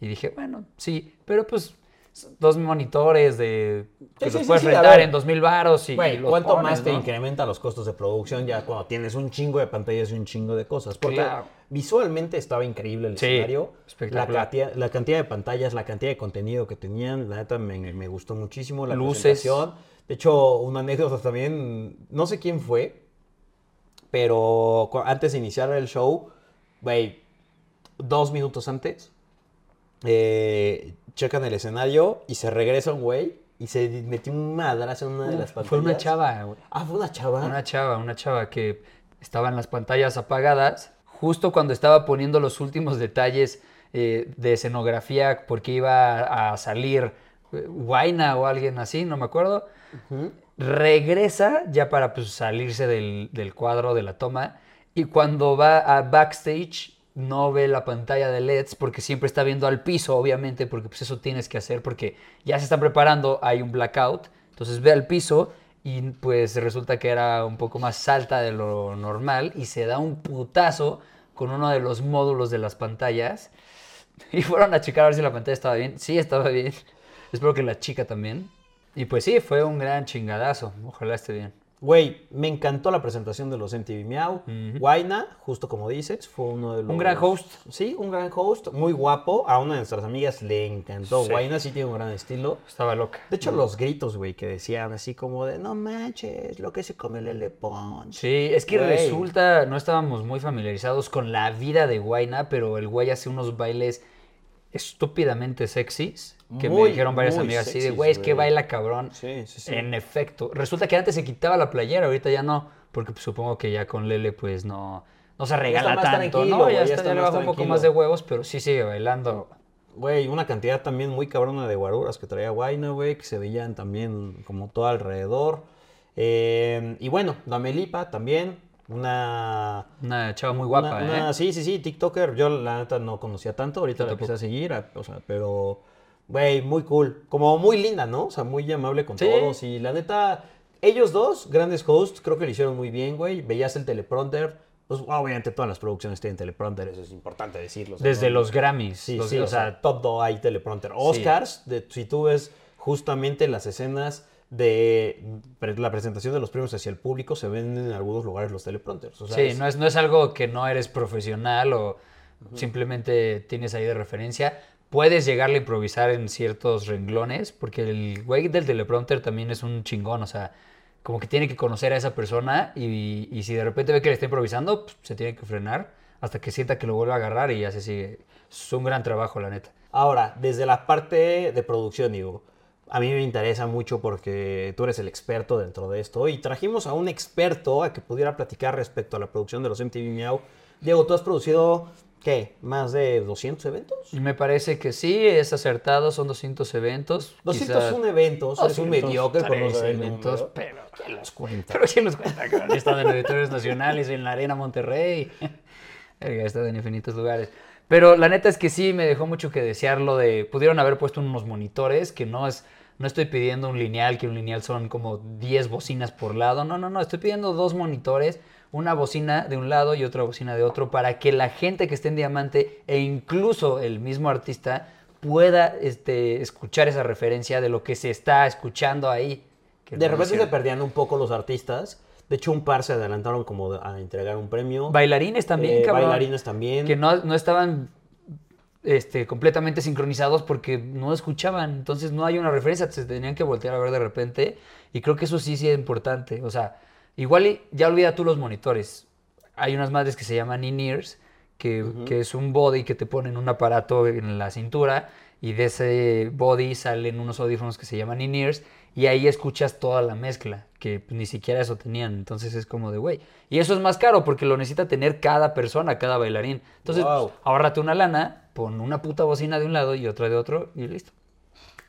Y dije, bueno, sí, pero pues dos monitores de que Sí, los sí, puedes sí, rentar en dos mil varos y los ¿cuánto pones, más te ¿no? incrementa los costos de producción ya cuando tienes un chingo de pantallas y un chingo de cosas? Porque Claro. visualmente estaba increíble el escenario. La cantidad, la cantidad de pantallas, la cantidad de contenido que tenían, la neta me, me gustó muchísimo. La Luces. De hecho, una anécdota también, no sé quién fue, pero antes de iniciar el show, güey, dos minutos antes, eh, checan el escenario y se regresa un güey y se metió un madrazo en una de las pantallas. Fue una chava, güey. Ah, fue una chava. Una chava, una chava que estaba en las pantallas apagadas, justo cuando estaba poniendo los últimos detalles eh, de escenografía, porque iba a salir eh, Guaina o alguien así, no me acuerdo. Regresa ya para pues, salirse del, del cuadro de la toma. Y cuando va a backstage, no ve la pantalla de LEDs porque siempre está viendo al piso, obviamente, porque pues eso tienes que hacer porque ya se están preparando, hay un blackout. Entonces ve al piso y pues resulta que era un poco más alta de lo normal y se da un putazo con uno de los módulos de las pantallas. Y fueron a checar a ver si la pantalla estaba bien. Sí, estaba bien. Espero que la chica también. Y pues sí, fue un gran chingadazo. Ojalá esté bien. Güey, me encantó la presentación de los MTV Miau. Guaina, justo como dices, fue uno de los... Un gran host. Sí, un gran host, muy guapo. A una de nuestras amigas le encantó. Guaina sí tiene un gran estilo. Estaba loca. De hecho, los gritos, güey, que decían así como de, no manches, lo que se come el Punch. Sí, es que resulta, no estábamos muy familiarizados con la vida de Guaina, pero el güey hace unos bailes estúpidamente sexys. Que me dijeron varias amigas así de, güey, es que baila cabrón. Sí, sí, sí. En efecto. Resulta que antes se quitaba la playera, ahorita ya no. Porque pues, supongo que ya con Lele, pues no, no se regala tanto, ¿no? Ya, está, ya le más baja un poco más de huevos, pero sí sigue bailando. Güey, una cantidad también muy cabrona de guaruras que traía Guaina, güey, que se veían también como todo alrededor. Eh, y bueno, Damelipa también, una... Una chava muy guapa, una- una- ¿eh? Sí, sí, sí, TikToker. Yo la neta no conocía tanto, ahorita la empecé a seguir, o sea, pero... Güey, muy cool. Como muy linda, ¿no? O sea, muy amable con Sí. todos. Y la neta, ellos dos, grandes hosts, creo que lo hicieron muy bien, güey. Veías el teleprompter. Pues obviamente todas las producciones tienen teleprompter, eso es importante decirlo. Desde los Grammys. Sí, los- sí, o sea, todo hay teleprompter. Oscars, de, si tú ves justamente las escenas de la presentación de los premios hacia el público, se ven en algunos lugares los teleprompters. O sea, Sí, es- no es, no es algo que no eres profesional o simplemente tienes ahí de referencia. Puedes llegarle a improvisar en ciertos renglones, porque el güey del teleprompter también es un chingón, o sea, como que tiene que conocer a esa persona y, y si de repente ve que le está improvisando, pues, se tiene que frenar hasta que sienta que lo vuelve a agarrar y ya se sigue. Es un gran trabajo, la neta. Ahora, desde la parte de producción, digo, a mí me interesa mucho porque tú eres el experto dentro de esto y trajimos a un experto a que pudiera platicar respecto a la producción de los MTV Miau. Diego, tú has producido, ¿qué? ¿Más de 200 eventos? Me parece que sí, es acertado, son 200 eventos. 201 quizá- eventos, eres un 200, mediocre tres saber eventos, pero ¿Quién los cuenta? Pero sí nos cuenta. He estado en auditorios nacionales, en la Arena Monterrey. He estado en infinitos lugares. Pero la neta es que sí me dejó mucho que desear lo de. Pudieron haber puesto unos monitores, que no es. No estoy pidiendo un lineal, que un lineal son como 10 bocinas por lado. No, no, no. Estoy pidiendo dos monitores, una bocina de un lado y otra bocina de otro, para que la gente que esté en Diamante e incluso el mismo artista pueda este, escuchar esa referencia de lo que se está escuchando ahí. Que De no repente se perdían un poco los artistas. De hecho, un par se adelantaron como a entregar un premio. Bailarines también, Eh, cabrón. Bailarines también. Que no, no estaban este, completamente sincronizados porque no escuchaban. Entonces no hay una referencia, se tenían que voltear a ver de repente. Y creo que eso sí, sí es importante. O sea, igual y- ya olvida tú los monitores. Hay unas madres que se llaman in-ears que, que es un body que te ponen un aparato en la cintura y de ese body salen unos audífonos que se llaman in-ears y ahí escuchas toda la mezcla, que pues, ni siquiera eso tenían. Entonces es como de, güey. Y eso es más caro porque lo necesita tener cada persona, cada bailarín. Entonces, Wow. pues, ahórrate una lana, pon una puta bocina de un lado y otra de otro y listo.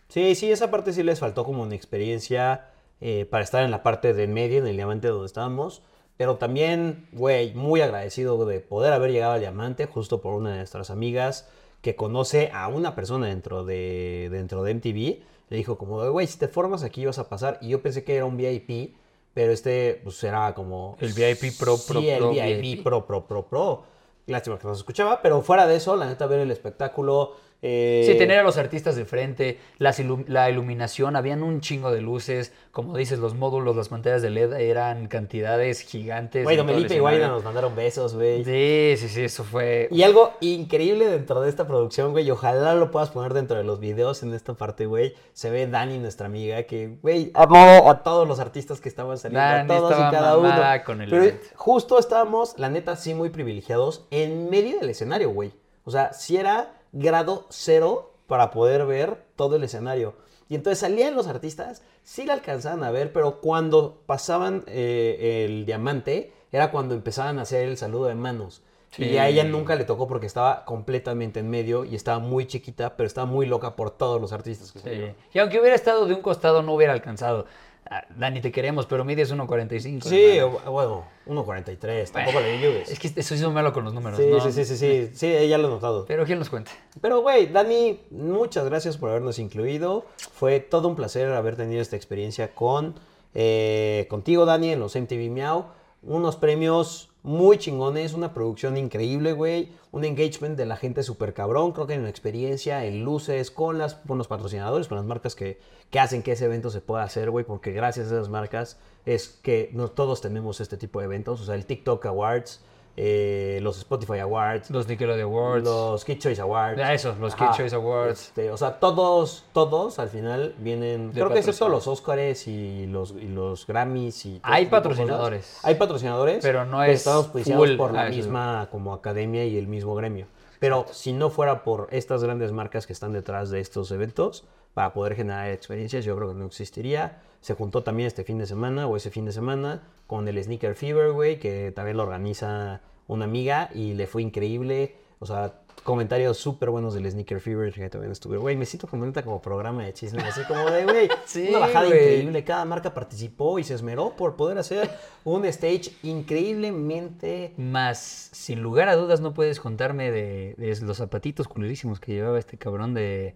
Sí, sí, esa parte sí les faltó como una experiencia eh, para estar en la parte de en medio, en el diamante donde estábamos. Pero también, güey, muy agradecido de poder haber llegado al diamante justo por una de nuestras amigas que conoce a una persona dentro de, dentro de MTV. Le dijo como, güey, si te formas aquí vas a pasar. Y yo pensé que era un VIP, pero este pues era como... El VIP pro, pro, Sí, el pro, VIP, VIP. pro, pro, pro, pro. Lástima que no se escuchaba, pero fuera de eso, la neta, ver el espectáculo... eh, Sí, tener a los artistas de frente, las ilu- la iluminación, habían un chingo de luces, como dices, los módulos, las pantallas de LED eran cantidades gigantes. Güey, Domelipe y escenario. nos mandaron besos, güey. Sí, sí, sí, eso fue... Y algo increíble dentro de esta producción, güey, y ojalá lo puedas poner dentro de los videos en esta parte, güey. Se ve Dani, nuestra amiga, que, güey, amó a todos los artistas que estaban saliendo, Dani a todos y cada uno. con el Pero justo estábamos, la neta, sí muy privilegiados en medio del escenario, güey. O sea, sí era grado cero para poder ver todo el escenario. Y entonces salían los artistas, sí la alcanzaban a ver, pero cuando pasaban eh, el diamante, era cuando empezaban a hacer el saludo de manos. Y a ella nunca le tocó porque estaba completamente en medio y estaba muy chiquita, pero estaba muy loca por todos los artistas que Sí. Y aunque hubiera estado de un costado, no hubiera alcanzado. Ah, Dani, te queremos, pero mides 1.45. Sí, bueno, 1.43, tampoco le ayudes. Es que muy malo con los números. Sí, ¿no? sí, sí, sí, sí, sí, ya lo he notado. Pero ¿quién nos cuenta? Pero, güey, Dani, muchas gracias por habernos incluido. Fue todo un placer haber tenido esta experiencia con eh, contigo, Dani, en los MTV Miau. Unos premios muy chingones, una producción increíble, güey. Un engagement de la gente súper cabrón. Creo que en la experiencia, en luces, con, las, con los patrocinadores, con las marcas que, que hacen que ese evento se pueda hacer, güey. Porque gracias a esas marcas es que no, todos tenemos este tipo de eventos. O sea, el TikTok Awards, eh, los Spotify Awards, Los Nickelodeon Awards. los Kid Choice Awards. Ah, esos, los Kid. Choice Awards. Este, o sea, todos, todos al final vienen. De creo que excepto los Oscars y los, y los Grammys y. Hay este cosas. patrocinadores. Hay patrocinadores. Pero no es Estamos auspiciados full por la a eso. misma como academia y el mismo gremio. Pero si no fuera por estas grandes marcas que están detrás de estos eventos, para poder generar experiencias, yo creo que no existiría. Se juntó también este fin de semana o ese fin de semana con el Sneaker Fever, güey, que también lo organiza una amiga y le fue increíble. O sea, comentarios súper buenos del Sneaker Fever que también estuve. Güey, me siento como neta como programa de chismes, así como de, güey, Sí, una bajada increíble. Cada marca participó y se esmeró por poder hacer un stage increíblemente Más, sin lugar a dudas, no puedes contarme de, de los zapatitos culerísimos que llevaba este cabrón de...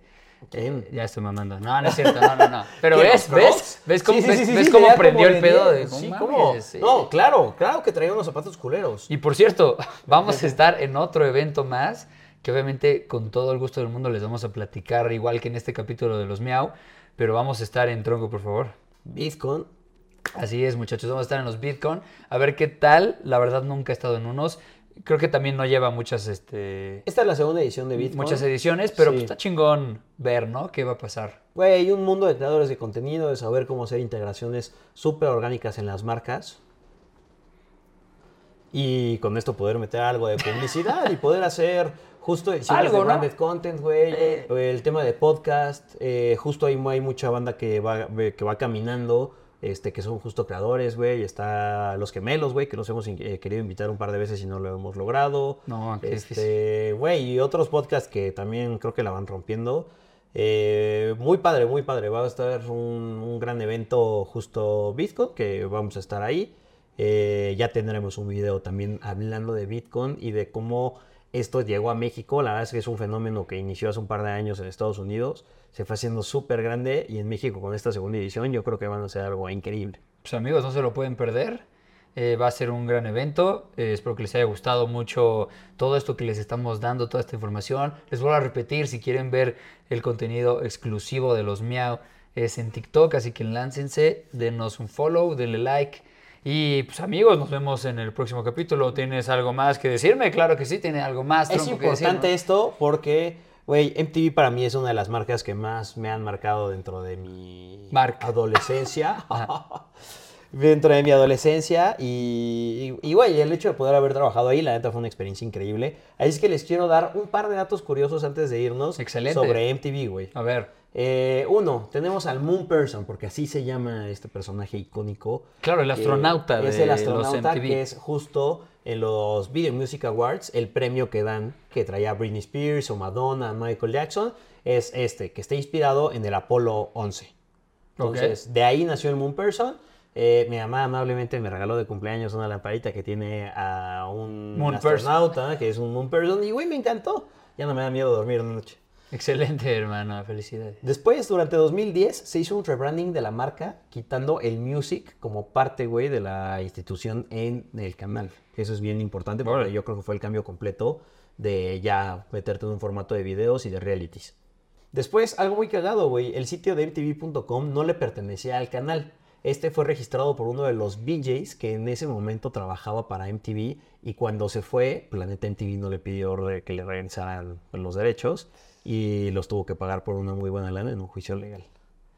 ¿Quién? Ya estoy mamando. No, no es cierto, no, no, no. Pero ¿Qué, ves, ¿ves? ¿Ves cómo, Sí, sí, ves, sí, sí, ves sí, cómo tenía prendió el pedo? De, Sí, ¿cómo? No, claro, claro que traía unos zapatos culeros. Y por cierto, vamos a estar en otro evento más, que obviamente con todo el gusto del mundo les vamos a platicar, igual que en este capítulo de los Miau, pero vamos a estar en Tronco, por favor. Bitcoin. Así es, muchachos, vamos a estar en los Bitcoin, a ver qué tal. La verdad nunca he estado en unos. Creo que también no lleva muchas, este, Esta es la segunda edición de Bitcoin. muchas ediciones, pero Sí. pues, está chingón ver, ¿no? ¿Qué va a pasar? Güey, un mundo de creadores de contenido, de saber cómo hacer integraciones súper orgánicas en las marcas. Y con esto poder meter algo de publicidad y poder hacer justo ediciones Algo, de ¿no? branded content, güey. Eh. El tema de podcast. eh, justo ahí hay mucha banda que va, que va caminando. Este, que son justo creadores, güey. Está Los Gemelos, güey, que los hemos eh, querido invitar un par de veces y no lo hemos logrado. No, qué. Este, güey, y otros podcasts que también creo que la van rompiendo. Eh, muy padre, muy padre. Va a estar un, un gran evento justo Bitcoin, que vamos a estar ahí. Eh, ya tendremos un video también hablando de Bitcoin y de cómo esto llegó a México. La verdad es que es un fenómeno que inició hace un par de años en Estados Unidos. Se fue haciendo súper grande y en México con esta segunda edición yo creo que van a ser algo increíble. Pues amigos, no se lo pueden perder. Eh, va a ser un gran evento. Eh, espero que les haya gustado mucho todo esto que les estamos dando, toda esta información. Les vuelvo a repetir, si quieren ver el contenido exclusivo de los Miau, es en TikTok, así que láncense, denos un follow, denle like. Y pues amigos, nos vemos en el próximo capítulo. ¿Tienes algo más que decirme? Claro que sí, tiene algo más. Es tronco, que decir, importante ¿no? esto porque, güey, MTV para mí es una de las marcas que más me han marcado dentro de mi Marca. adolescencia. dentro de mi adolescencia y, güey, el hecho de poder haber trabajado ahí, la neta fue una experiencia increíble. Así es que les quiero dar un par de datos curiosos antes de irnos Excelente. sobre MTV, güey. A ver. Eh, uno, tenemos al Moon Person, porque así se llama este personaje icónico. Claro, el que astronauta Es de el los astronauta MTV. que es justo en los Video Music Awards, el premio que dan, que traía Britney Spears o Madonna, Michael Jackson, es este, que está inspirado en el Apolo 11. Entonces, de ahí nació el Moon Person. Eh, mi mamá amablemente me regaló de cumpleaños una lamparita que tiene a un Moon Person. astronauta, que es un Moon Person, y güey, me encantó. Ya no me da miedo dormir una noche. Excelente, hermano. Felicidades. Después, durante 2010, se hizo un rebranding de la marca, quitando el music como parte, güey, de la institución en el canal. Eso es bien importante porque Órale. yo creo que fue el cambio completo de ya meterte en un formato de videos y de realities. Después, algo muy cagado, güey. El sitio de MTV.com no le pertenecía al canal. Este fue registrado por uno de los VJs que en ese momento trabajaba para MTV y cuando se fue, Planeta MTV no le pidió que le regresaran los derechos y los tuvo que pagar por una muy buena lana en un juicio legal.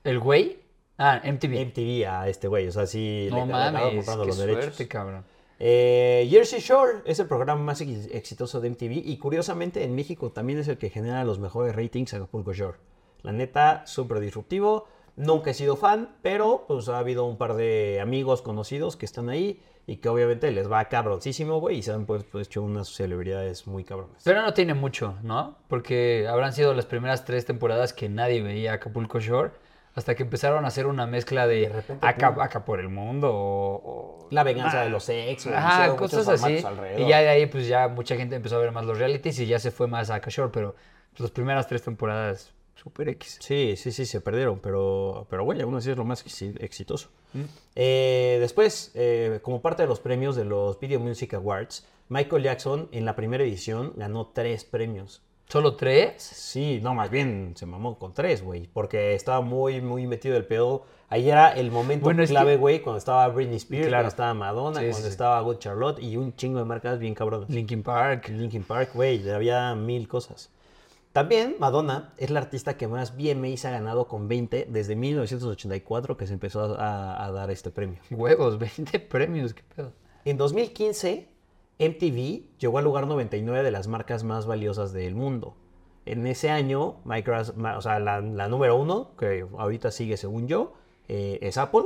¿El güey? Ah, MTV. MTV a este güey, o sea, sí no le acababa mames. comprando Qué los derechos. suerte, cabrón. Eh, Jersey Shore es el programa más ex- exitoso de MTV y curiosamente en México también es el que genera los mejores ratings Acapulco Shore. La neta, súper disruptivo. Nunca he sido fan, pero pues ha habido un par de amigos conocidos que están ahí y que obviamente les va cabroncísimo, güey, y se han pues, pues, hecho unas celebridades muy cabronas. Pero no tiene mucho, ¿no? Porque habrán sido las primeras tres temporadas que nadie veía Acapulco Shore hasta que empezaron a hacer una mezcla de, De repente, acá, por el mundo o... o- La venganza Ah, de los ex, Ajá, cosas así. alrededor. Y ya de ahí pues ya mucha gente empezó a ver más los realities y ya se fue más a Acashore, pero pues, las primeras tres temporadas super X. Sí, sí, sí, se perdieron, pero, pero güey, aún así es lo más exi- exitoso. Mm. Eh, después, eh, como parte de los premios de los Video Music Awards, Michael Jackson en la primera edición ganó tres premios. ¿Solo tres? Sí, no, más bien se mamó con tres, güey, porque estaba muy, muy metido el pedo. Ahí era el momento Bueno, es clave, que- güey, cuando estaba Britney Spears, Claro. cuando estaba Madonna, Sí, cuando sí. estaba Good Charlotte y un chingo de marcas bien cabronas. Linkin Park. Linkin Park, güey, había mil cosas. También Madonna es la artista que más VMAs ha ganado con 20 desde 1984 que se empezó a, a dar este premio. Huevos, 20 premios, qué pedo. En 2015, MTV llegó al lugar 99 de las marcas más valiosas del mundo. En ese año, Microsoft, o sea, la, la número uno, que ahorita sigue según yo, eh, es Apple,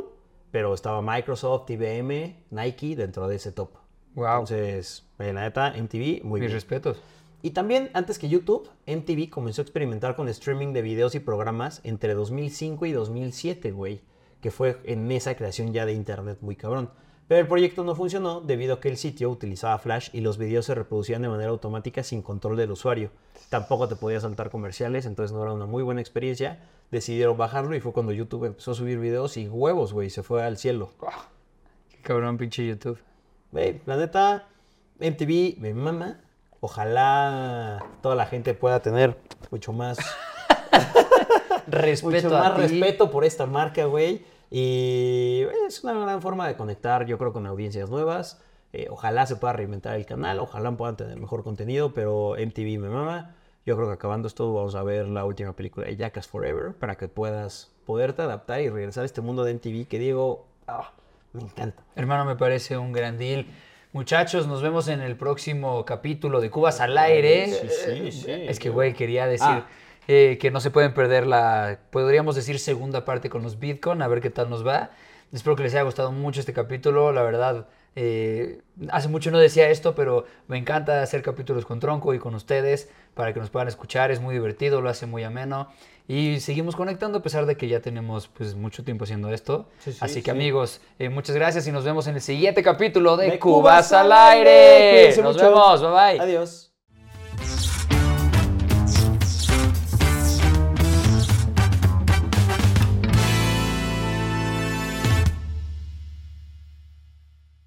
pero estaba Microsoft, IBM, Nike dentro de ese top. Wow. Entonces, eh, la neta, MTV, muy Mis bien. respetos. Y también, antes que YouTube, MTV comenzó a experimentar con streaming de videos y programas entre 2005 y 2007, güey. Que fue en esa creación ya de internet muy cabrón. Pero el proyecto no funcionó debido a que el sitio utilizaba Flash y los videos se reproducían de manera automática sin control del usuario. Tampoco te podía saltar comerciales, entonces no era una muy buena experiencia. Decidieron bajarlo y fue cuando YouTube empezó a subir videos y huevos, güey, se fue al cielo. Qué cabrón, pinche YouTube. Güey, la neta, MTV me mama. Ojalá toda la gente pueda tener mucho más, Respeto mucho más respeto por esta marca, güey. Y es una gran forma de conectar, yo creo, con audiencias nuevas. Eh, ojalá se pueda reinventar el canal, ojalá puedan tener mejor contenido, pero MTV me mama. Yo creo que acabando esto vamos a ver la última película de Jackass Forever para que puedas poderte adaptar y regresar a este mundo de MTV que Diego, ah, me encanta. Hermano, me parece un gran deal. Muchachos, nos vemos en el próximo capítulo de Cubas al aire. Sí, sí, sí. Es que, güey, quería decir Ah. eh, que no se pueden perder la, podríamos decir, segunda parte con los Bitcoin, a ver qué tal nos va. Espero que les haya gustado mucho este capítulo. La verdad, eh, hace mucho no decía esto, pero me encanta hacer capítulos con Tronco y con ustedes para que nos puedan escuchar. Es muy divertido, lo hace muy ameno. Y seguimos conectando a pesar de que ya tenemos pues, mucho tiempo haciendo esto. Así que amigos, eh, muchas gracias y nos vemos en el siguiente capítulo de, de Cubas, al aire. Nos vemos, bye bye. Adiós.